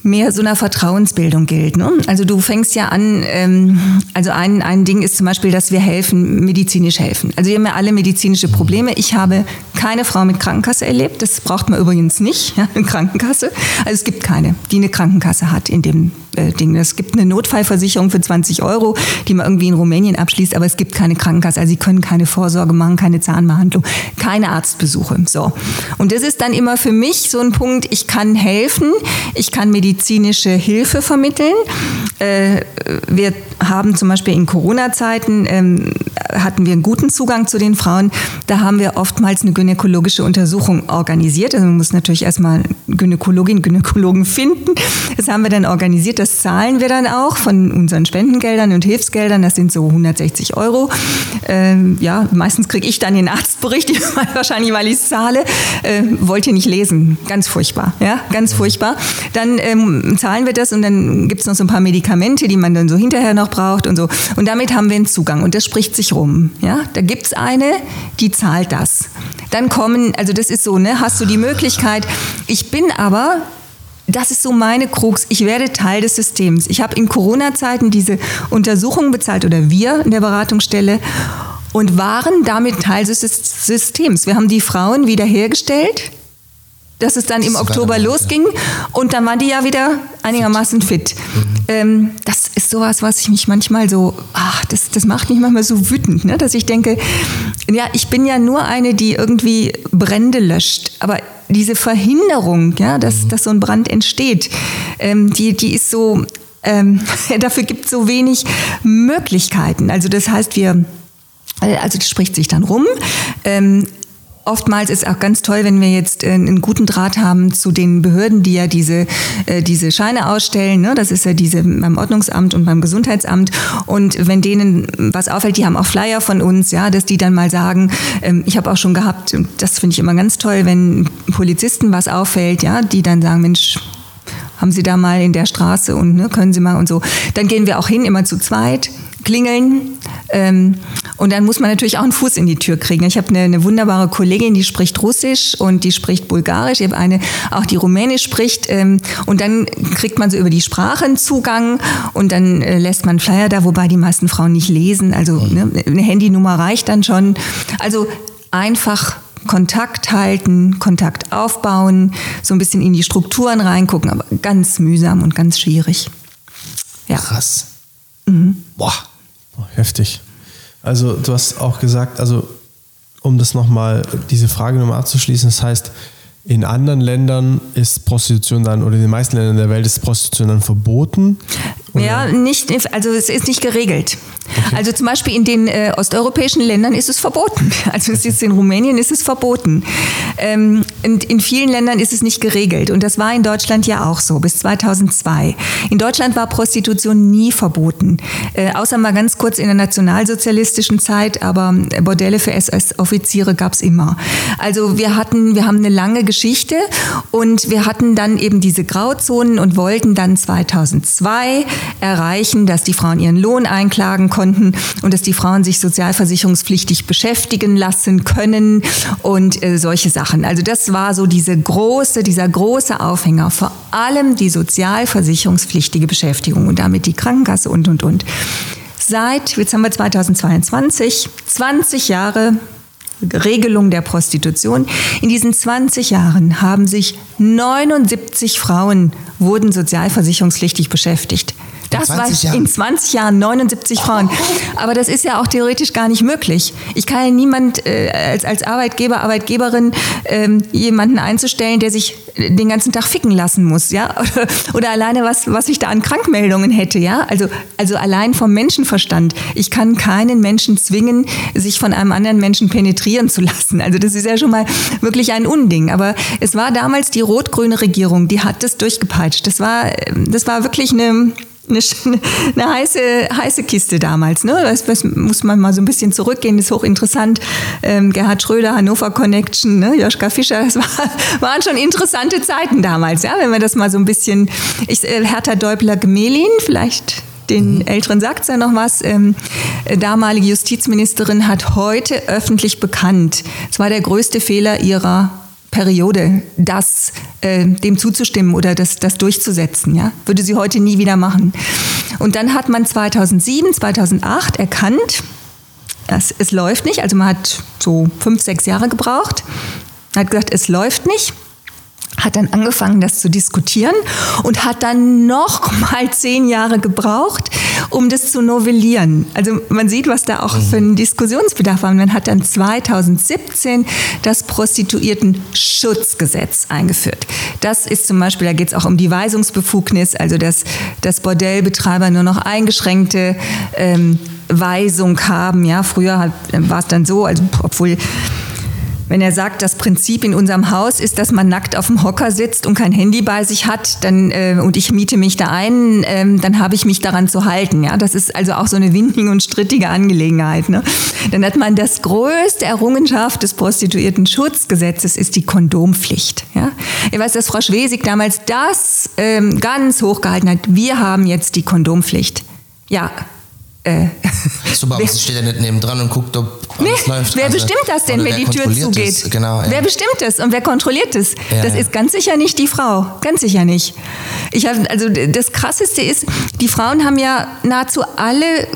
mehr so einer Vertrauensbildung gilt. Ne? Also du fängst ja an, ähm, also ein, ein Ding ist zum Beispiel, dass wir helfen, medizinisch helfen. Also wir haben ja alle medizinische Probleme. Ich habe keine Frau mit Krankenkasse erlebt. Das braucht man übrigens nicht, ja, eine Krankenkasse. Also es gibt keine, die eine Krankenkasse hat in dem äh, Ding. Es gibt eine Notfallversicherung für 20 Euro, die man irgendwie in Rumänien abschließt, aber es gibt keine Krankenkasse. Also sie können keine Vorsorge machen, keine Zahnbehandlung, keine Arztbesuche. So. Und das ist dann immer für mich so ein Punkt, ich kann helfen, ich kann medizinisch medizinische Hilfe vermitteln. Äh, wir haben zum Beispiel in Corona-Zeiten ähm, hatten wir einen guten Zugang zu den Frauen. Da haben wir oftmals eine gynäkologische Untersuchung organisiert. Also man muss natürlich erstmal Gynäkologin, Gynäkologen finden. Das haben wir dann organisiert. Das zahlen wir dann auch von unseren Spendengeldern und Hilfsgeldern. Das sind so 160 Euro. Ähm, ja, meistens kriege ich dann den Arztbericht, wahrscheinlich weil ich es zahle. Äh, wollt ihr nicht lesen. Ganz furchtbar. Ja, ganz furchtbar. Dann ähm, zahlen wir das und dann gibt es noch so ein paar Medikamente, die man dann so hinterher noch braucht und so. Und damit haben wir einen Zugang. Und das spricht sich rum. Ja? Da gibt es eine, die zahlt das. Dann kommen, also das ist so, ne, hast du die Möglichkeit. Ich bin aber das ist so meine Krux. Ich werde Teil des Systems. Ich habe in Corona-Zeiten diese Untersuchungen bezahlt oder wir in der Beratungsstelle und waren damit Teil des Systems. Wir haben die Frauen wiederhergestellt dass es dann im Oktober losging und dann waren die ja wieder einigermaßen fit. Mhm. Ähm, das ist sowas, was ich mich manchmal so, ach, das, das macht mich manchmal so wütend, ne? dass ich denke, ja, ich bin ja nur eine, die irgendwie Brände löscht, aber diese Verhinderung, ja, dass, mhm. dass so ein Brand entsteht, ähm, die, die ist so, ähm, dafür gibt es so wenig Möglichkeiten. Also das heißt, wir äh, also das spricht sich dann rum. Ähm, Oftmals ist auch ganz toll, wenn wir jetzt äh, einen guten Draht haben zu den Behörden, die ja diese, äh, diese Scheine ausstellen. Ne? Das ist ja diese beim Ordnungsamt und beim Gesundheitsamt. Und wenn denen was auffällt, die haben auch Flyer von uns, ja, dass die dann mal sagen, ähm, ich habe auch schon gehabt, das finde ich immer ganz toll, wenn Polizisten was auffällt, ja, die dann sagen, Mensch, haben Sie da mal in der Straße und ne, können Sie mal und so. Dann gehen wir auch hin, immer zu zweit klingeln. Ähm, und dann muss man natürlich auch einen Fuß in die Tür kriegen. Ich habe eine, eine, wunderbare Kollegin, die spricht Russisch und die spricht Bulgarisch. Ich habe eine, auch die Rumänisch spricht. Ähm, und dann kriegt man so über die Sprachen Zugang und dann äh, lässt man Flyer da, wobei die meisten Frauen nicht lesen. Also ne, eine Handynummer reicht dann schon. Also einfach Kontakt halten, Kontakt aufbauen, so ein bisschen in die Strukturen reingucken, aber ganz mühsam und ganz schwierig. Ja. Krass. Mhm. Boah. Heftig. Also du hast auch gesagt, also um das nochmal, diese Frage nochmal abzuschließen, das heißt, in anderen Ländern ist Prostitution dann, oder in den meisten Ländern der Welt ist Prostitution dann verboten? Ja, nicht, also es ist nicht geregelt. Okay. Also zum Beispiel in den äh, osteuropäischen Ländern ist es verboten. Also es ist in Rumänien ist es verboten. Ähm, in, in, vielen Ländern ist es nicht geregelt. Und das war in Deutschland ja auch so, bis 2002. In Deutschland war Prostitution nie verboten. Äh, außer mal ganz kurz in der nationalsozialistischen Zeit, aber Bordelle für SS-Offiziere gab es immer. Also wir hatten, wir haben eine lange Geschichte und wir hatten dann eben diese Grauzonen und wollten dann 2002 erreichen, dass die Frauen ihren Lohn einklagen konnten und dass die Frauen sich sozialversicherungspflichtig beschäftigen lassen können und äh, solche Sachen. Also das war so diese große, dieser große Aufhänger, vor allem die sozialversicherungspflichtige Beschäftigung und damit die Krankenkasse und, und, und. Seit, jetzt haben wir 2022, 20 Jahre Regelung der Prostitution. In diesen 20 Jahren haben sich 79 Frauen wurden sozialversicherungspflichtig beschäftigt. Das war in 20 Jahren 79 Frauen. Aber das ist ja auch theoretisch gar nicht möglich. Ich kann ja niemand äh, als, als Arbeitgeber, Arbeitgeberin ähm, jemanden einzustellen, der sich den ganzen Tag ficken lassen muss, ja? Oder, oder alleine was, was ich da an Krankmeldungen hätte, ja? Also, also allein vom Menschenverstand. Ich kann keinen Menschen zwingen, sich von einem anderen Menschen penetrieren zu lassen. Also das ist ja schon mal wirklich ein Unding. Aber es war damals die rot-grüne Regierung, die hat das durchgepeitscht. Das war, das war wirklich eine eine, eine heiße, heiße Kiste damals. Ne? Das, das, muss man mal so ein bisschen zurückgehen, das ist hochinteressant. Ähm, Gerhard Schröder, Hannover Connection, ne? Joschka Fischer, das war, waren schon interessante Zeiten damals, ja? wenn man das mal so ein bisschen. Ich, äh, Hertha Däubler-Gemelin, vielleicht den mhm. Älteren sagt es ja noch was. Ähm, äh, damalige Justizministerin hat heute öffentlich bekannt, es war der größte Fehler ihrer Periode, das äh, dem zuzustimmen oder das, das durchzusetzen. Ja? Würde sie heute nie wieder machen. Und dann hat man 2007, 2008 erkannt, es, es läuft nicht. Also man hat so fünf, sechs Jahre gebraucht. Hat gesagt, es läuft nicht hat dann angefangen, das zu diskutieren und hat dann noch mal zehn Jahre gebraucht, um das zu novellieren. Also man sieht, was da auch für einen Diskussionsbedarf war. Man hat dann 2017 das Prostituierten-Schutzgesetz eingeführt. Das ist zum Beispiel, da geht es auch um die Weisungsbefugnis, also dass, dass Bordellbetreiber nur noch eingeschränkte ähm, Weisung haben. Ja, früher war es dann so, also obwohl wenn er sagt, das Prinzip in unserem Haus ist, dass man nackt auf dem Hocker sitzt und kein Handy bei sich hat, dann äh, und ich miete mich da ein, ähm, dann habe ich mich daran zu halten. Ja, das ist also auch so eine windige und strittige Angelegenheit. Ne? Dann hat man das größte Errungenschaft des Prostituierten-Schutzgesetzes ist die Kondompflicht. Ja, ich weiß, dass Frau Schwesig damals das ähm, ganz hochgehalten hat. Wir haben jetzt die Kondompflicht. Ja, äh, Super, aber sie steht ja nicht neben dran und guckt, ob alles nee, läuft. Wer also, bestimmt das denn, wenn die Tür zugeht? Genau, ja. Wer bestimmt das und wer kontrolliert das? Ja, das ja. ist ganz sicher nicht die Frau. Ganz sicher nicht. Ich hab, also das Krasseste ist, die Frauen haben ja nahezu alle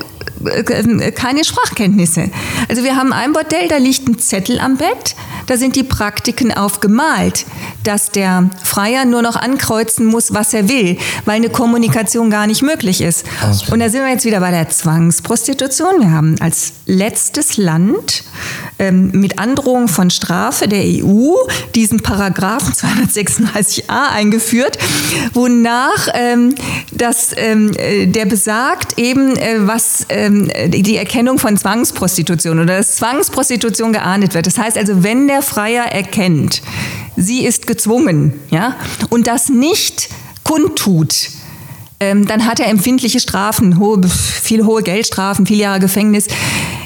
keine Sprachkenntnisse. Also wir haben ein Bordell, da liegt ein Zettel am Bett, da sind die Praktiken aufgemalt, dass der Freier nur noch ankreuzen muss, was er will, weil eine Kommunikation gar nicht möglich ist. Und da sind wir jetzt wieder bei der Zwangsprostitution. Wir haben als letztes Land ähm, mit Androhung von Strafe der EU diesen Paragraphen 236a eingeführt, wonach ähm, das, ähm, äh, der besagt eben, äh, was ähm, die Erkennung von Zwangsprostitution oder dass Zwangsprostitution geahndet wird. Das heißt also, wenn der Freier erkennt, sie ist gezwungen, ja, und das nicht kundtut, ähm, dann hat er empfindliche Strafen, hohe, viele hohe Geldstrafen, viele Jahre Gefängnis.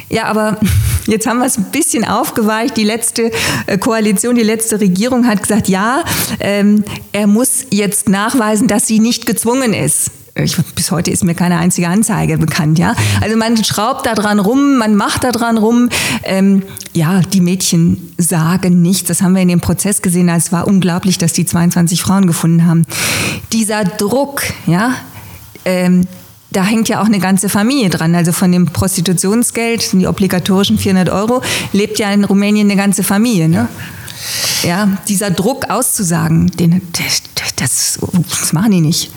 Ja, aber jetzt haben wir es ein bisschen aufgeweicht. Die letzte äh, Koalition, die letzte Regierung hat gesagt, ja, ähm, er muss jetzt nachweisen, dass sie nicht gezwungen ist. Ich, bis heute ist mir keine einzige Anzeige bekannt, ja. Also man schraubt da dran rum, man macht da dran rum. Ähm, ja, die Mädchen sagen nichts. Das haben wir in dem Prozess gesehen. Es war unglaublich, dass die 22 Frauen gefunden haben. Dieser Druck, ja, ähm, da hängt ja auch eine ganze Familie dran. Also von dem Prostitutionsgeld, die obligatorischen 400 Euro, lebt ja in Rumänien eine ganze Familie. Ne? Ja, dieser Druck auszusagen, den, das, das machen die nicht.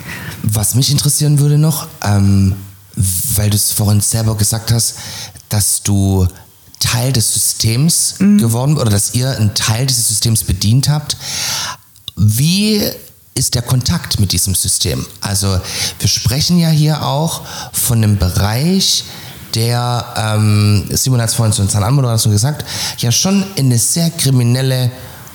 Was mich interessieren würde noch, ähm, weil du es vorhin selber gesagt hast, dass du Teil des Systems mhm. geworden oder dass ihr einen Teil dieses Systems bedient habt. Wie ist der Kontakt mit diesem System? Also wir sprechen ja hier auch von einem Bereich, der, ähm, Simon hat es vorhin zu uns Anmoderation gesagt, ja schon in eine sehr kriminelle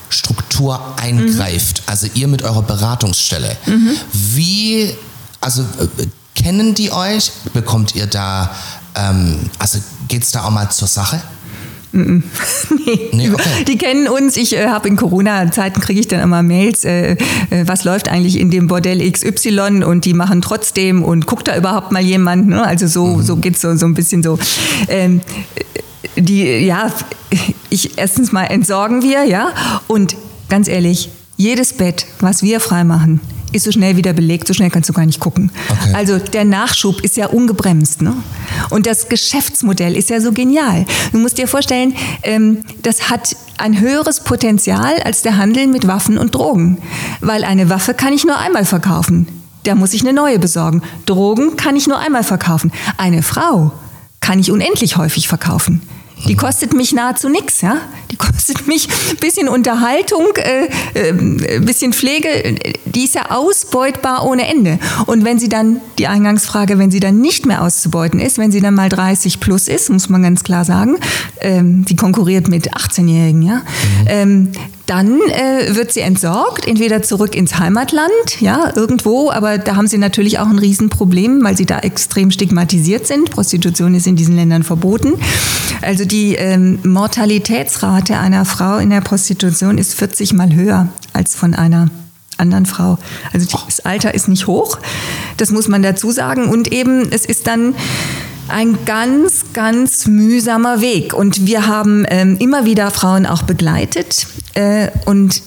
Struktur eingreift. Mhm. Also ihr mit eurer Beratungsstelle. Mhm. Wie, also äh, kennen die euch? Bekommt ihr da, ähm, also geht es da auch mal zur Sache? nee, nee okay. die kennen uns. Ich äh, habe in Corona-Zeiten kriege ich dann immer Mails, äh, äh, was läuft eigentlich in dem Bordell XY und die machen trotzdem und guckt da überhaupt mal jemand. Ne? Also so, mhm. so geht es so, so ein bisschen so. Ähm, die, ja, ich erstens mal entsorgen wir, ja, und ganz ehrlich, jedes Bett, was wir freimachen, ist so schnell wieder belegt, so schnell kannst du gar nicht gucken. Okay. Also der Nachschub ist ja ungebremst. Ne? Und das Geschäftsmodell ist ja so genial. Du musst dir vorstellen, ähm, das hat ein höheres Potenzial als der Handel mit Waffen und Drogen. Weil eine Waffe kann ich nur einmal verkaufen. Da muss ich eine neue besorgen. Drogen kann ich nur einmal verkaufen. Eine Frau kann ich unendlich häufig verkaufen. Die kostet mich nahezu nichts, ja. Die kostet mich ein bisschen Unterhaltung, äh, äh, ein bisschen Pflege. Die ist ja ausbeutbar ohne Ende. Und wenn sie dann, die Eingangsfrage, wenn sie dann nicht mehr auszubeuten ist, wenn sie dann mal 30 plus ist, muss man ganz klar sagen, ähm, die konkurriert mit 18-Jährigen, ja. Mhm. Ähm, dann äh, wird sie entsorgt, entweder zurück ins Heimatland, ja, irgendwo, aber da haben sie natürlich auch ein Riesenproblem, weil sie da extrem stigmatisiert sind. Prostitution ist in diesen Ländern verboten. Also die ähm, Mortalitätsrate einer Frau in der Prostitution ist 40 mal höher als von einer anderen Frau. Also das Alter ist nicht hoch, das muss man dazu sagen. Und eben, es ist dann ein ganz, ganz mühsamer Weg. Und wir haben ähm, immer wieder Frauen auch begleitet äh, und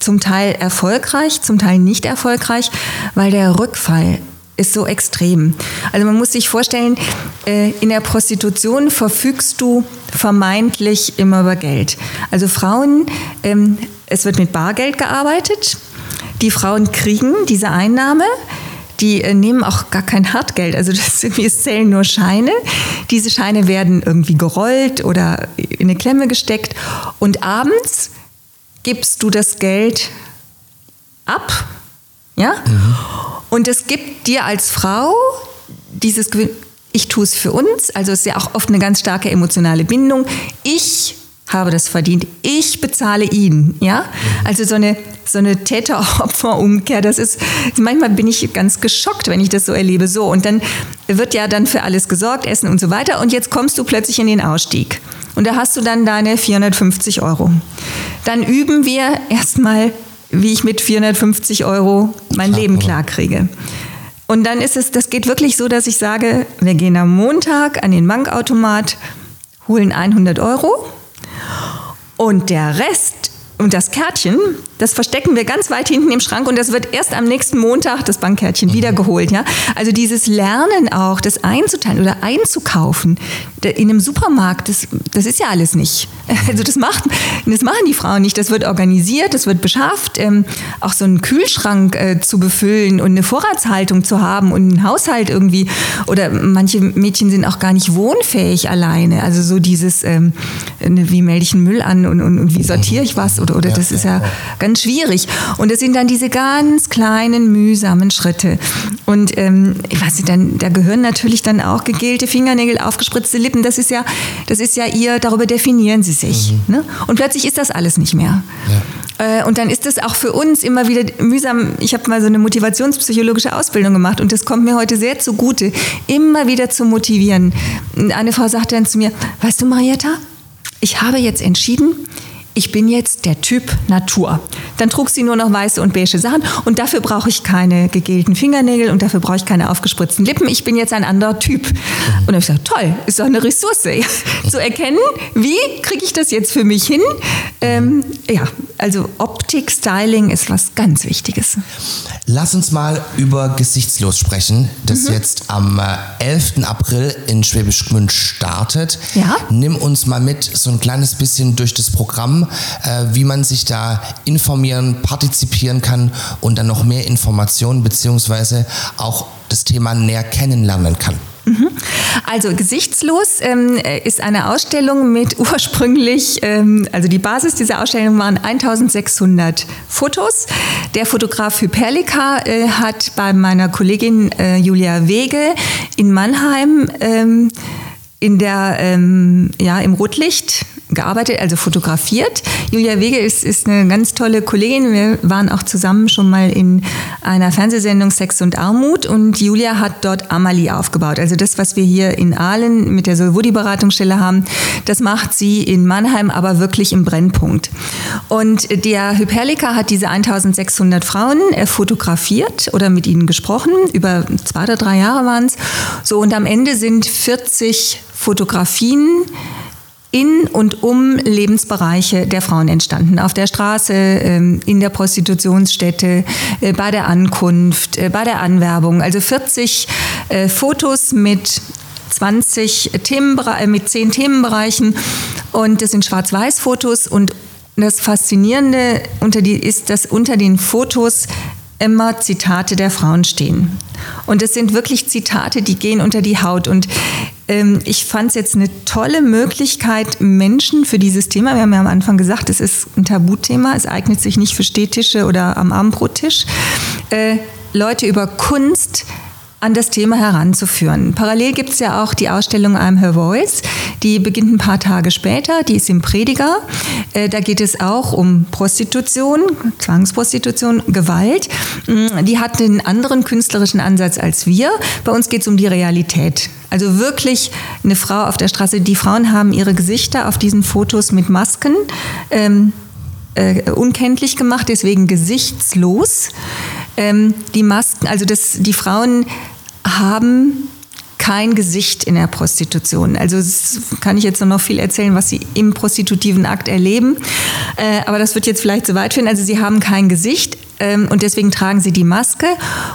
zum Teil erfolgreich, zum Teil nicht erfolgreich, weil der Rückfall ist so extrem. Also man muss sich vorstellen, äh, in der Prostitution verfügst du vermeintlich immer über Geld. Also Frauen, ähm, es wird mit Bargeld gearbeitet. Die Frauen kriegen diese Einnahme. Die äh, nehmen auch gar kein Hartgeld. Also das irgendwie, es zählen nur Scheine. Diese Scheine werden irgendwie gerollt oder in eine Klemme gesteckt. Und abends gibst du das Geld ab. Ja? Mhm. Und es gibt dir als Frau dieses Gefühl, ich tue es für uns. Also es ist ja auch oft eine ganz starke emotionale Bindung. Ich habe das verdient. Ich bezahle ihn. Ja? Also so eine, so eine Täter-Opfer-Umkehr, das ist, manchmal bin ich ganz geschockt, wenn ich das so erlebe. So, und dann wird ja dann für alles gesorgt, Essen und so weiter. Und jetzt kommst du plötzlich in den Ausstieg. Und da hast du dann deine 450 Euro. Dann üben wir erstmal, wie ich mit 450 Euro mein Klar, Leben klarkriege. Und dann ist es, das geht wirklich so, dass ich sage, wir gehen am Montag an den Bankautomat, holen 100 Euro und der Rest und das Kärtchen, das verstecken wir ganz weit hinten im Schrank und das wird erst am nächsten Montag, das Bankkärtchen, mhm. wiedergeholt. Ja? Also dieses Lernen auch, das einzuteilen oder einzukaufen in einem Supermarkt, das, das ist ja alles nicht. Also das, macht, das machen die Frauen nicht. Das wird organisiert, das wird beschafft. Ähm, auch so einen Kühlschrank äh, zu befüllen und eine Vorratshaltung zu haben und einen Haushalt irgendwie. Oder manche Mädchen sind auch gar nicht wohnfähig alleine. Also so dieses, ähm, wie melde ich einen Müll an und, und, und wie sortiere ich was? Oder, oder das ist ja ganz schwierig. Und es sind dann diese ganz kleinen, mühsamen Schritte. Und ähm, ich weiß nicht, dann, da gehören natürlich dann auch gegelte Fingernägel, aufgespritzte Lippen. Das ist ja, das ist ja ihr, darüber definieren sie sich. Mhm. Ne? Und plötzlich ist das alles nicht mehr. Ja. Äh, und dann ist es auch für uns immer wieder mühsam. Ich habe mal so eine motivationspsychologische Ausbildung gemacht und das kommt mir heute sehr zugute, immer wieder zu motivieren. Eine Frau sagte dann zu mir, weißt du, Marietta, ich habe jetzt entschieden, ich bin jetzt der Typ Natur. Dann trug sie nur noch weiße und beige Sachen und dafür brauche ich keine gegelten Fingernägel und dafür brauche ich keine aufgespritzten Lippen. Ich bin jetzt ein anderer Typ. Und dann habe ich gesagt, toll, ist doch eine Ressource, zu erkennen, wie kriege ich das jetzt für mich hin. Ähm, ja, also Optik, Styling ist was ganz Wichtiges. Lass uns mal über Gesichtslos sprechen, das mhm. jetzt am 11. Äh, April in Schwäbisch Gmünd startet. Ja. Nimm uns mal mit so ein kleines bisschen durch das Programm äh, wie man sich da informieren, partizipieren kann und dann noch mehr Informationen beziehungsweise auch das Thema näher kennenlernen kann. Mhm. Also Gesichtslos ähm, ist eine Ausstellung mit ursprünglich, ähm, also die Basis dieser Ausstellung waren 1600 Fotos. Der Fotograf Hyperlika äh, hat bei meiner Kollegin äh, Julia Wege in Mannheim ähm, in der, ähm, ja, im Rotlicht gearbeitet, also fotografiert. Julia Wege ist, ist eine ganz tolle Kollegin. Wir waren auch zusammen schon mal in einer Fernsehsendung Sex und Armut und Julia hat dort Amalie aufgebaut. Also das, was wir hier in Aalen mit der Solvodi-Beratungsstelle haben, das macht sie in Mannheim aber wirklich im Brennpunkt. Und der Hyperlika hat diese 1600 Frauen äh, fotografiert oder mit ihnen gesprochen. Über zwei oder drei Jahre waren es. So, und am Ende sind 40 Fotografien in und um Lebensbereiche der Frauen entstanden. Auf der Straße, ähm, in der Prostitutionsstätte, äh, bei der Ankunft, äh, bei der Anwerbung. Also 40 äh, Fotos mit 20 Themenbereichen, mit 10 Themenbereichen und das sind Schwarz-Weiß-Fotos und das Faszinierende unter die, ist, dass unter den Fotos immer Zitate der Frauen stehen. Und es sind wirklich Zitate, die gehen unter die Haut. Und ich fand es jetzt eine tolle Möglichkeit, Menschen für dieses Thema, wir haben ja am Anfang gesagt, es ist ein Tabuthema, es eignet sich nicht für Städtische oder am Abendbrottisch, äh, Leute über Kunst an das Thema heranzuführen. Parallel gibt es ja auch die Ausstellung I'm Her Voice, die beginnt ein paar Tage später, die ist im Prediger. Äh, da geht es auch um Prostitution, Zwangsprostitution, Gewalt. Mm, die hat einen anderen künstlerischen Ansatz als wir. Bei uns geht es um die Realität. Also wirklich eine Frau auf der Straße. Die Frauen haben ihre Gesichter auf diesen Fotos mit Masken. Ähm, äh, unkenntlich gemacht, deswegen gesichtslos. Ähm, die Masken, also das, die Frauen haben kein Gesicht in der Prostitution. Also kann ich jetzt noch viel erzählen, was sie im prostitutiven Akt erleben. Äh, aber das wird jetzt vielleicht zu weit führen. Also sie haben kein Gesicht und deswegen tragen sie die Maske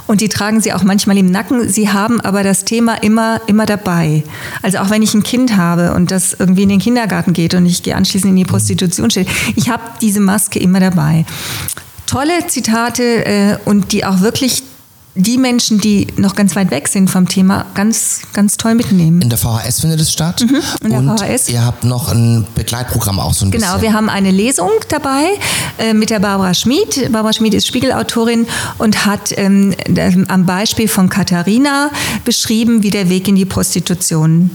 und die tragen sie auch manchmal im Nacken. Sie haben aber das Thema immer, immer dabei. Also auch wenn ich ein Kind habe und das irgendwie in den Kindergarten geht und ich gehe anschließend in die Prostitution stelle, ich habe diese Maske immer dabei. Tolle Zitate äh, und die auch wirklich die Menschen, die noch ganz weit weg sind vom Thema, ganz, ganz toll mitnehmen. In der VHS findet es statt. Mhm, in der und VHS. ihr habt noch ein Begleitprogramm auch so ein genau, bisschen. wir haben eine Lesung dabei äh, mit der Barbara Schmid. Barbara Schmid ist Spiegelautorin und hat ähm, am Beispiel von Katharina beschrieben, wie der Weg in die Prostitution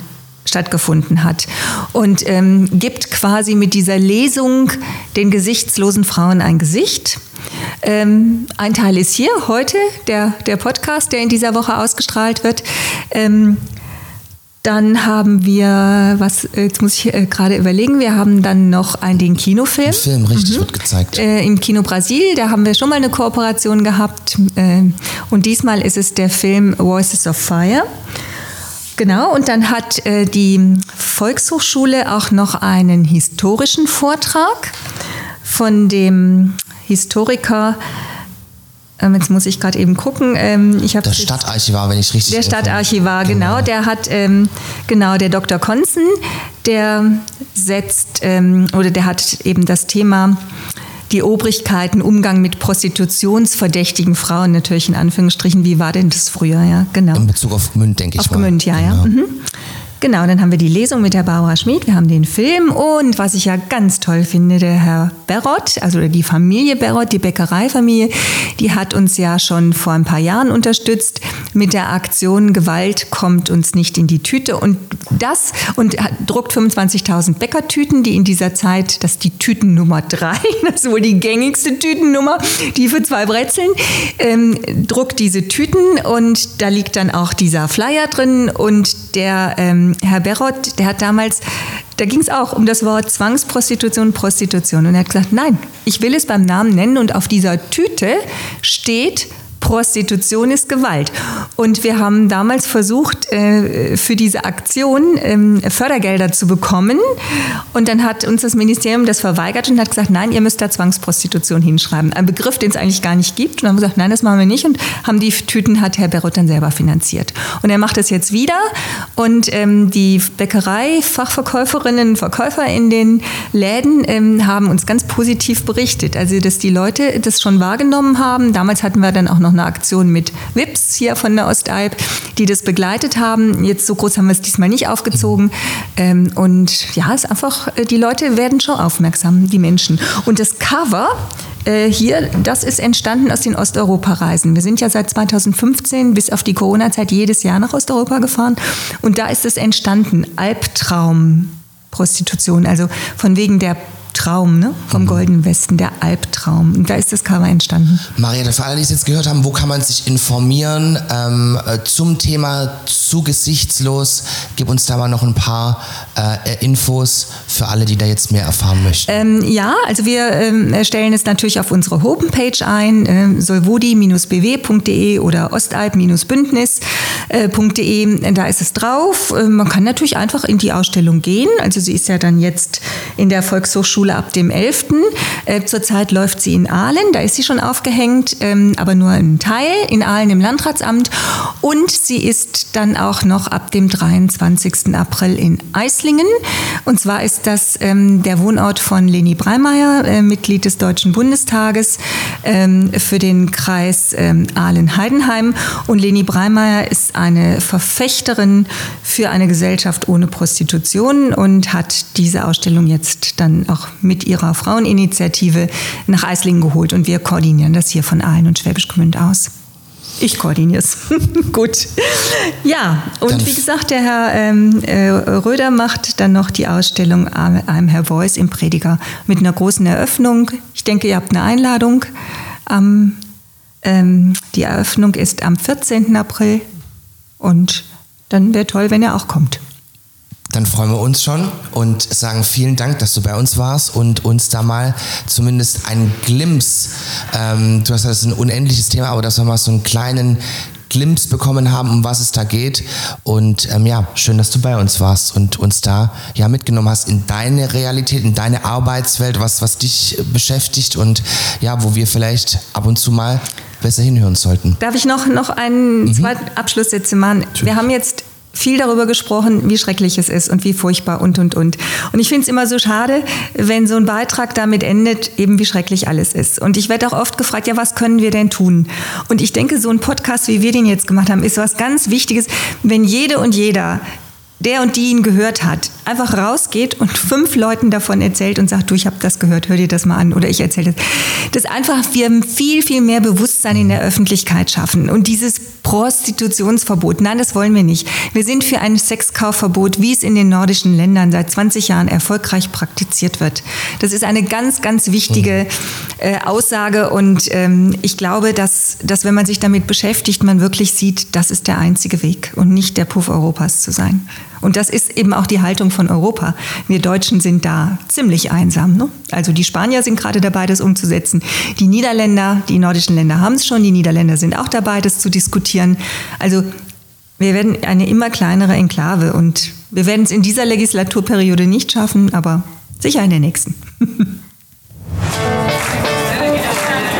stattgefunden hat und ähm, gibt quasi mit dieser Lesung den gesichtslosen Frauen ein Gesicht. Ähm, ein Teil ist hier heute, der, der Podcast, der in dieser Woche ausgestrahlt wird. Ähm, dann haben wir, was jetzt muss ich äh, gerade überlegen, wir haben dann noch einen den Kinofilm. Ein Film, richtig, wird gezeigt. Äh, Im Kino Brasil, da haben wir schon mal eine Kooperation gehabt. Äh, und diesmal ist es der Film Voices of Fire. Genau, und dann hat äh, die Volkshochschule auch noch einen historischen Vortrag von dem Historiker. Ähm, jetzt muss ich gerade eben gucken. Ähm, ich Der Stadtarchivar, wenn ich richtig der Stadtarchivar, genau, der hat, ähm, genau, der Dr. Konzen, der setzt, ähm, oder der hat eben das Thema die Obrigkeiten, Umgang mit prostitutionsverdächtigen Frauen, natürlich in Anführungsstrichen, wie war denn das früher, ja, genau. In Bezug auf Gmünd, denke ich Auf mal. Gmünd, ja, ja. Genau. Mhm. Genau, dann haben wir die Lesung mit der Barbara Schmid, wir haben den Film und was ich ja ganz toll finde, der Herr Berrott, also die Familie Berrott, die Bäckereifamilie, die hat uns ja schon vor ein paar Jahren unterstützt mit der Aktion Gewalt kommt uns nicht in die Tüte und das und druckt 25.000 Bäckertüten, die in dieser Zeit, das ist die Tüten Nummer drei, das ist wohl die gängigste Tütennummer, die für zwei Brezeln, ähm, druckt diese Tüten und da liegt dann auch dieser Flyer drin und der ähm, Herr Berrott, der hat damals, da ging es auch um das Wort Zwangsprostitution, Prostitution. Und er hat gesagt, nein, ich will es beim Namen nennen und auf dieser Tüte steht Prostitution ist Gewalt. Und wir haben damals versucht, äh, für diese Aktion ähm, Fördergelder zu bekommen. Und dann hat uns das Ministerium das verweigert und hat gesagt, nein, ihr müsst da Zwangsprostitution hinschreiben. Ein Begriff, den es eigentlich gar nicht gibt. Und haben gesagt, nein, das machen wir nicht. Und haben die Tüten, hat Herr Berrott dann selber finanziert. Und er macht das jetzt wieder. Und ähm, die Bäckerei-Fachverkäuferinnen und Verkäufer in den Läden ähm, haben uns ganz positiv berichtet. Also, dass die Leute das schon wahrgenommen haben. Damals hatten wir dann auch noch eine Aktion mit WIPS hier von der Ostalb, die das begleitet haben. Jetzt so groß haben wir es diesmal nicht aufgezogen. Ähm, und ja, es ist einfach, äh, die Leute werden schon aufmerksam, die Menschen. Und das Cover, äh, hier, das ist entstanden aus den Osteuropa-Reisen. Wir sind ja seit 2015 bis auf die Corona-Zeit jedes Jahr nach Osteuropa gefahren und da ist es entstanden, Albtraum-Prostitution, also von wegen der Traum, ne? vom Goldenen Westen, der Albtraum. Und da ist das Cover entstanden. Marietta, für alle, die es jetzt gehört haben, wo kann man sich informieren ähm, äh, zum Thema zu gesichtslos? Gib uns da mal noch ein paar äh, Infos für alle, die da jetzt mehr erfahren möchten. Ähm, ja, also wir ähm, stellen es natürlich auf unsere Homepage ein, ähm, solvodi-bw.de oder ostalb-bündnis.de. Da ist es drauf. Ähm, man kann natürlich einfach in die Ausstellung gehen. Also sie ist ja dann jetzt in der Volkshochschule ab dem 11. Äh, zurzeit läuft sie in Aalen, da ist sie schon aufgehängt, ähm, aber nur ein Teil in Aalen im Landratsamt. Und sie ist dann auch noch ab dem 23. April in Eislingen. Und zwar ist das ähm, der Wohnort von Leni Breimeyer, äh, Mitglied des Deutschen Bundestages ähm, für den Kreis Aalen-Heidenheim. Und Leni Breimeyer ist eine Verfechterin für eine Gesellschaft ohne Prostitution und hat diese Ausstellung jetzt dann auch mit ihrer Fraueninitiative nach Eislingen geholt. Und wir koordinieren das hier von Aalen und Schwäbisch Gmünd aus. Ich koordiniere es. Gut. Ja, und dann wie gesagt, der Herr ähm, äh, Röder macht dann noch die Ausstellung I'm Herr Voice im Prediger mit einer großen Eröffnung. Ich denke, ihr habt eine Einladung. Ähm, ähm, die Eröffnung ist am 14. April und dann wäre toll, wenn er auch kommt. Dann freuen wir uns schon und sagen vielen Dank, dass du bei uns warst und uns da mal zumindest einen Glimps, ähm, du hast das ist ein unendliches Thema, aber dass wir mal so einen kleinen Glimps bekommen haben, um was es da geht. Und ähm, ja, schön, dass du bei uns warst und uns da ja mitgenommen hast in deine Realität, in deine Arbeitswelt, was, was dich beschäftigt und ja, wo wir vielleicht ab und zu mal besser hinhören sollten. Darf ich noch, noch einen mhm. zweiten Abschlusssätze machen? Wir haben jetzt viel darüber gesprochen, wie schrecklich es ist und wie furchtbar und, und, und. Und ich finde es immer so schade, wenn so ein Beitrag damit endet, eben wie schrecklich alles ist. Und ich werde auch oft gefragt, ja, was können wir denn tun? Und ich denke, so ein Podcast, wie wir den jetzt gemacht haben, ist was ganz Wichtiges, wenn jede und jeder der und die ihn gehört hat, einfach rausgeht und fünf Leuten davon erzählt und sagt, du, ich habe das gehört, hör dir das mal an oder ich erzähle das. Dass einfach wir viel, viel mehr Bewusstsein in der Öffentlichkeit schaffen und dieses Prostitutionsverbot, nein, das wollen wir nicht. Wir sind für ein Sexkaufverbot, wie es in den nordischen Ländern seit 20 Jahren erfolgreich praktiziert wird. Das ist eine ganz, ganz wichtige äh, Aussage und ähm, ich glaube, dass, dass wenn man sich damit beschäftigt, man wirklich sieht, das ist der einzige Weg und nicht der Puff Europas zu sein. Und das ist eben auch die Haltung von Europa. Wir Deutschen sind da ziemlich einsam. Ne? Also die Spanier sind gerade dabei, das umzusetzen. Die Niederländer, die nordischen Länder haben es schon. Die Niederländer sind auch dabei, das zu diskutieren. Also wir werden eine immer kleinere Enklave und wir werden es in dieser Legislaturperiode nicht schaffen, aber sicher in der nächsten.